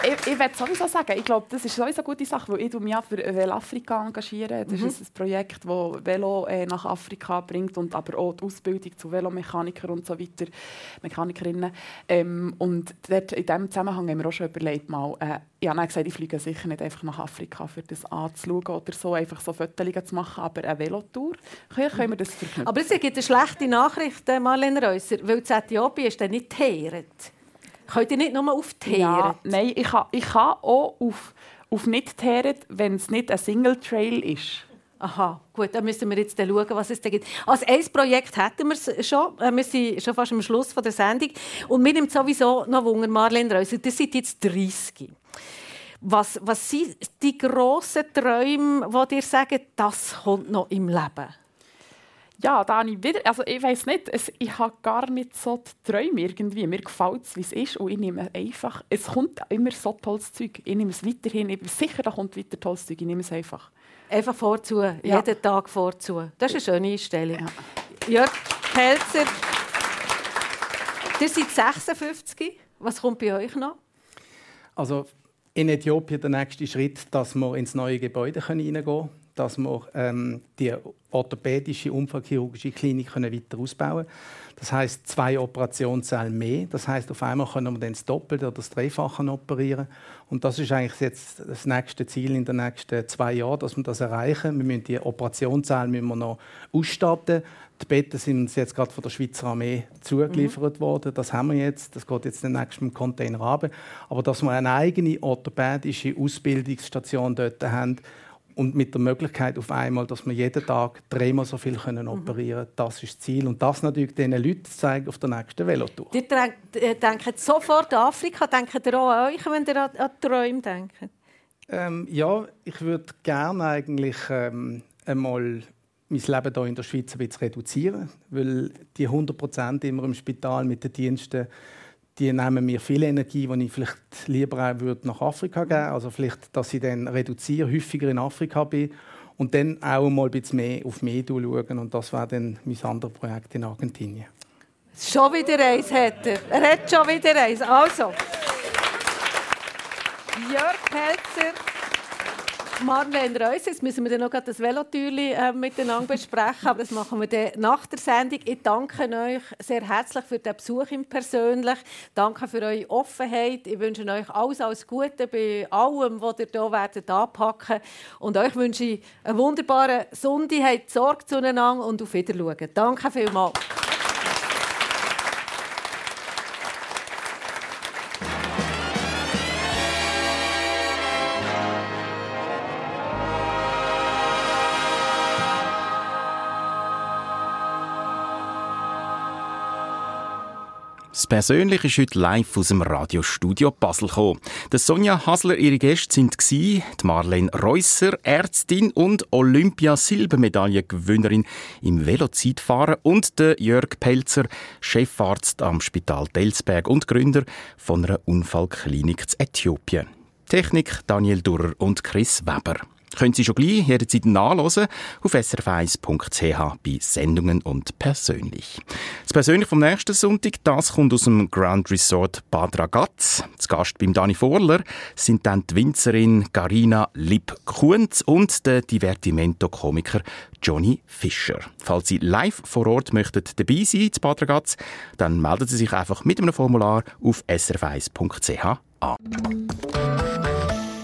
Speaker 5: Ich, ich würde sowieso sagen, ich glaube, das ist sowieso eine gute Sache, weil ich mich ja für Velo Afrika engagiere. Das ist ein Projekt, das Velo äh, nach Afrika bringt und aber auch die Ausbildung zu Velomechaniker und so weiter, Mechanikerinnen. Ähm, und dort, in diesem Zusammenhang haben wir auch schon überlegt, mal, äh, ich habe gesagt, ich fliege sicher nicht einfach nach Afrika, für das anzuschauen oder so, einfach so Fotos zu machen, aber eine Velotour, können, können wir das verknüpfen.
Speaker 3: Aber es gibt eine schlechte Nachricht, äh, Marlene Reusser, weil das Äthiopien ist dann nicht teeret. Könnt ihr nicht nur auf teeret?
Speaker 5: Ja, nein, ich kann, ich kann auch auf, auf nicht teeren, wenn es nicht ein Single Trail ist.
Speaker 3: Aha, gut, dann müssen wir jetzt schauen, was es da gibt. Also ein Projekt hätten wir s- schon. Äh, Wir sind schon fast am Schluss der Sendung. Und mir nimmt sowieso noch Wunder, Marlene Reusser, das sind jetzt 30. Was, was sind die grossen Träume, die dir sagen, das kommt noch im Leben?
Speaker 5: Ja, da habe ich wieder, also ich weiß nicht, es, ich habe gar nicht so die Träume irgendwie. Mir gefällt es, wie es ist und ich nehme einfach, es kommt immer so tolles Zeug. Ich nehme es weiterhin, ich bin sicher, da kommt weiter tolles Zeug, ich nehme es einfach.
Speaker 3: Einfach vorzu, jeden Tag vorzu. Das ist eine schöne Einstellung. Jörg Pelzer, ihr seid 56. Was kommt bei euch noch?
Speaker 4: Also in Äthiopien der nächste Schritt, dass wir ins neue Gebäude hineingehen können, dass wir ähm, die orthopädische unfallchirurgische Klinik können weiter ausbauen können. Das heißt zwei Operationssäle mehr. Das heißt auf einmal können wir dann das Doppelte oder das Dreifache operieren. Und das ist eigentlich jetzt das nächste Ziel in den nächsten zwei Jahren, dass wir das erreichen. Wir müssen die Operationssäle müssen wir noch ausstatten. Die Betten sind uns jetzt gerade von der Schweizer Armee zugeliefert worden. Das haben wir jetzt. Das geht jetzt den nächsten Container runter. Aber dass wir eine eigene orthopädische Ausbildungsstation dort haben und mit der Möglichkeit auf einmal, dass wir jeden Tag dreimal so viel können operieren können, das ist das Ziel. Und das natürlich den Leuten zeigen auf der nächsten Velotour.
Speaker 3: Ihr denkt, äh, denkt sofort an Afrika. Denkt ihr auch an euch, wenn ihr an, an Träume denkt?
Speaker 4: Ähm, ja, ich würde gerne eigentlich ähm, einmal mein Leben hier in der Schweiz ein bisschen reduzieren, weil die 100 Prozent immer im Spital mit den Diensten, die nehmen mir viel Energie, die ich vielleicht lieber würde nach Afrika geben würde. Also vielleicht, dass ich dann reduziere, häufiger in Afrika bin und dann auch mal ein bisschen mehr auf mich schauen. Und das wäre dann mein anderes Projekt in Argentinien.
Speaker 3: Schon wieder eins hat er. Er hat schon wieder eins. Also. Jörg Pelzer, Marlene Reus, jetzt müssen wir dann noch das Velotürli äh, miteinander besprechen, aber das machen wir dann nach der Sendung. Ich danke euch sehr herzlich für den Besuch im Persönlich. Danke für eure Offenheit. Ich wünsche euch alles, alles Gute bei allem, was ihr hier werdet anpacken Und euch wünsche ich einen wunderbaren Sonntag. Habt Sorge zueinander und auf Wiedersehen. Danke vielmals.
Speaker 6: Das Persönliche ist heute live aus dem Radiostudio Basel gekommen. Der Sonja Hasler, ihre Gäste sind die Marlene Reusser, Ärztin und Olympia-Silbermedaillengewinnerin im Velozeitfahren und der Jörg Pelzer, Chefarzt am Spital Delsberg und Gründer von einer Unfallklinik in Äthiopien. Technik Daniel Durrer und Chris Weber. Können Sie schon gleich jederzeit nachlesen auf srf1.ch bei Sendungen und persönlich. Das persönlich vom nächsten Sonntag, das kommt aus dem Grand Resort Bad Ragaz. Zu Gast beim Dani Vorler sind dann die Winzerin Garina Lipp-Kuhns und der Divertimento-Komiker Johnny Fischer. Falls Sie live vor Ort möchten dabei sein zu Bad Ragaz, dann melden Sie sich einfach mit einem Formular auf srf1.ch an.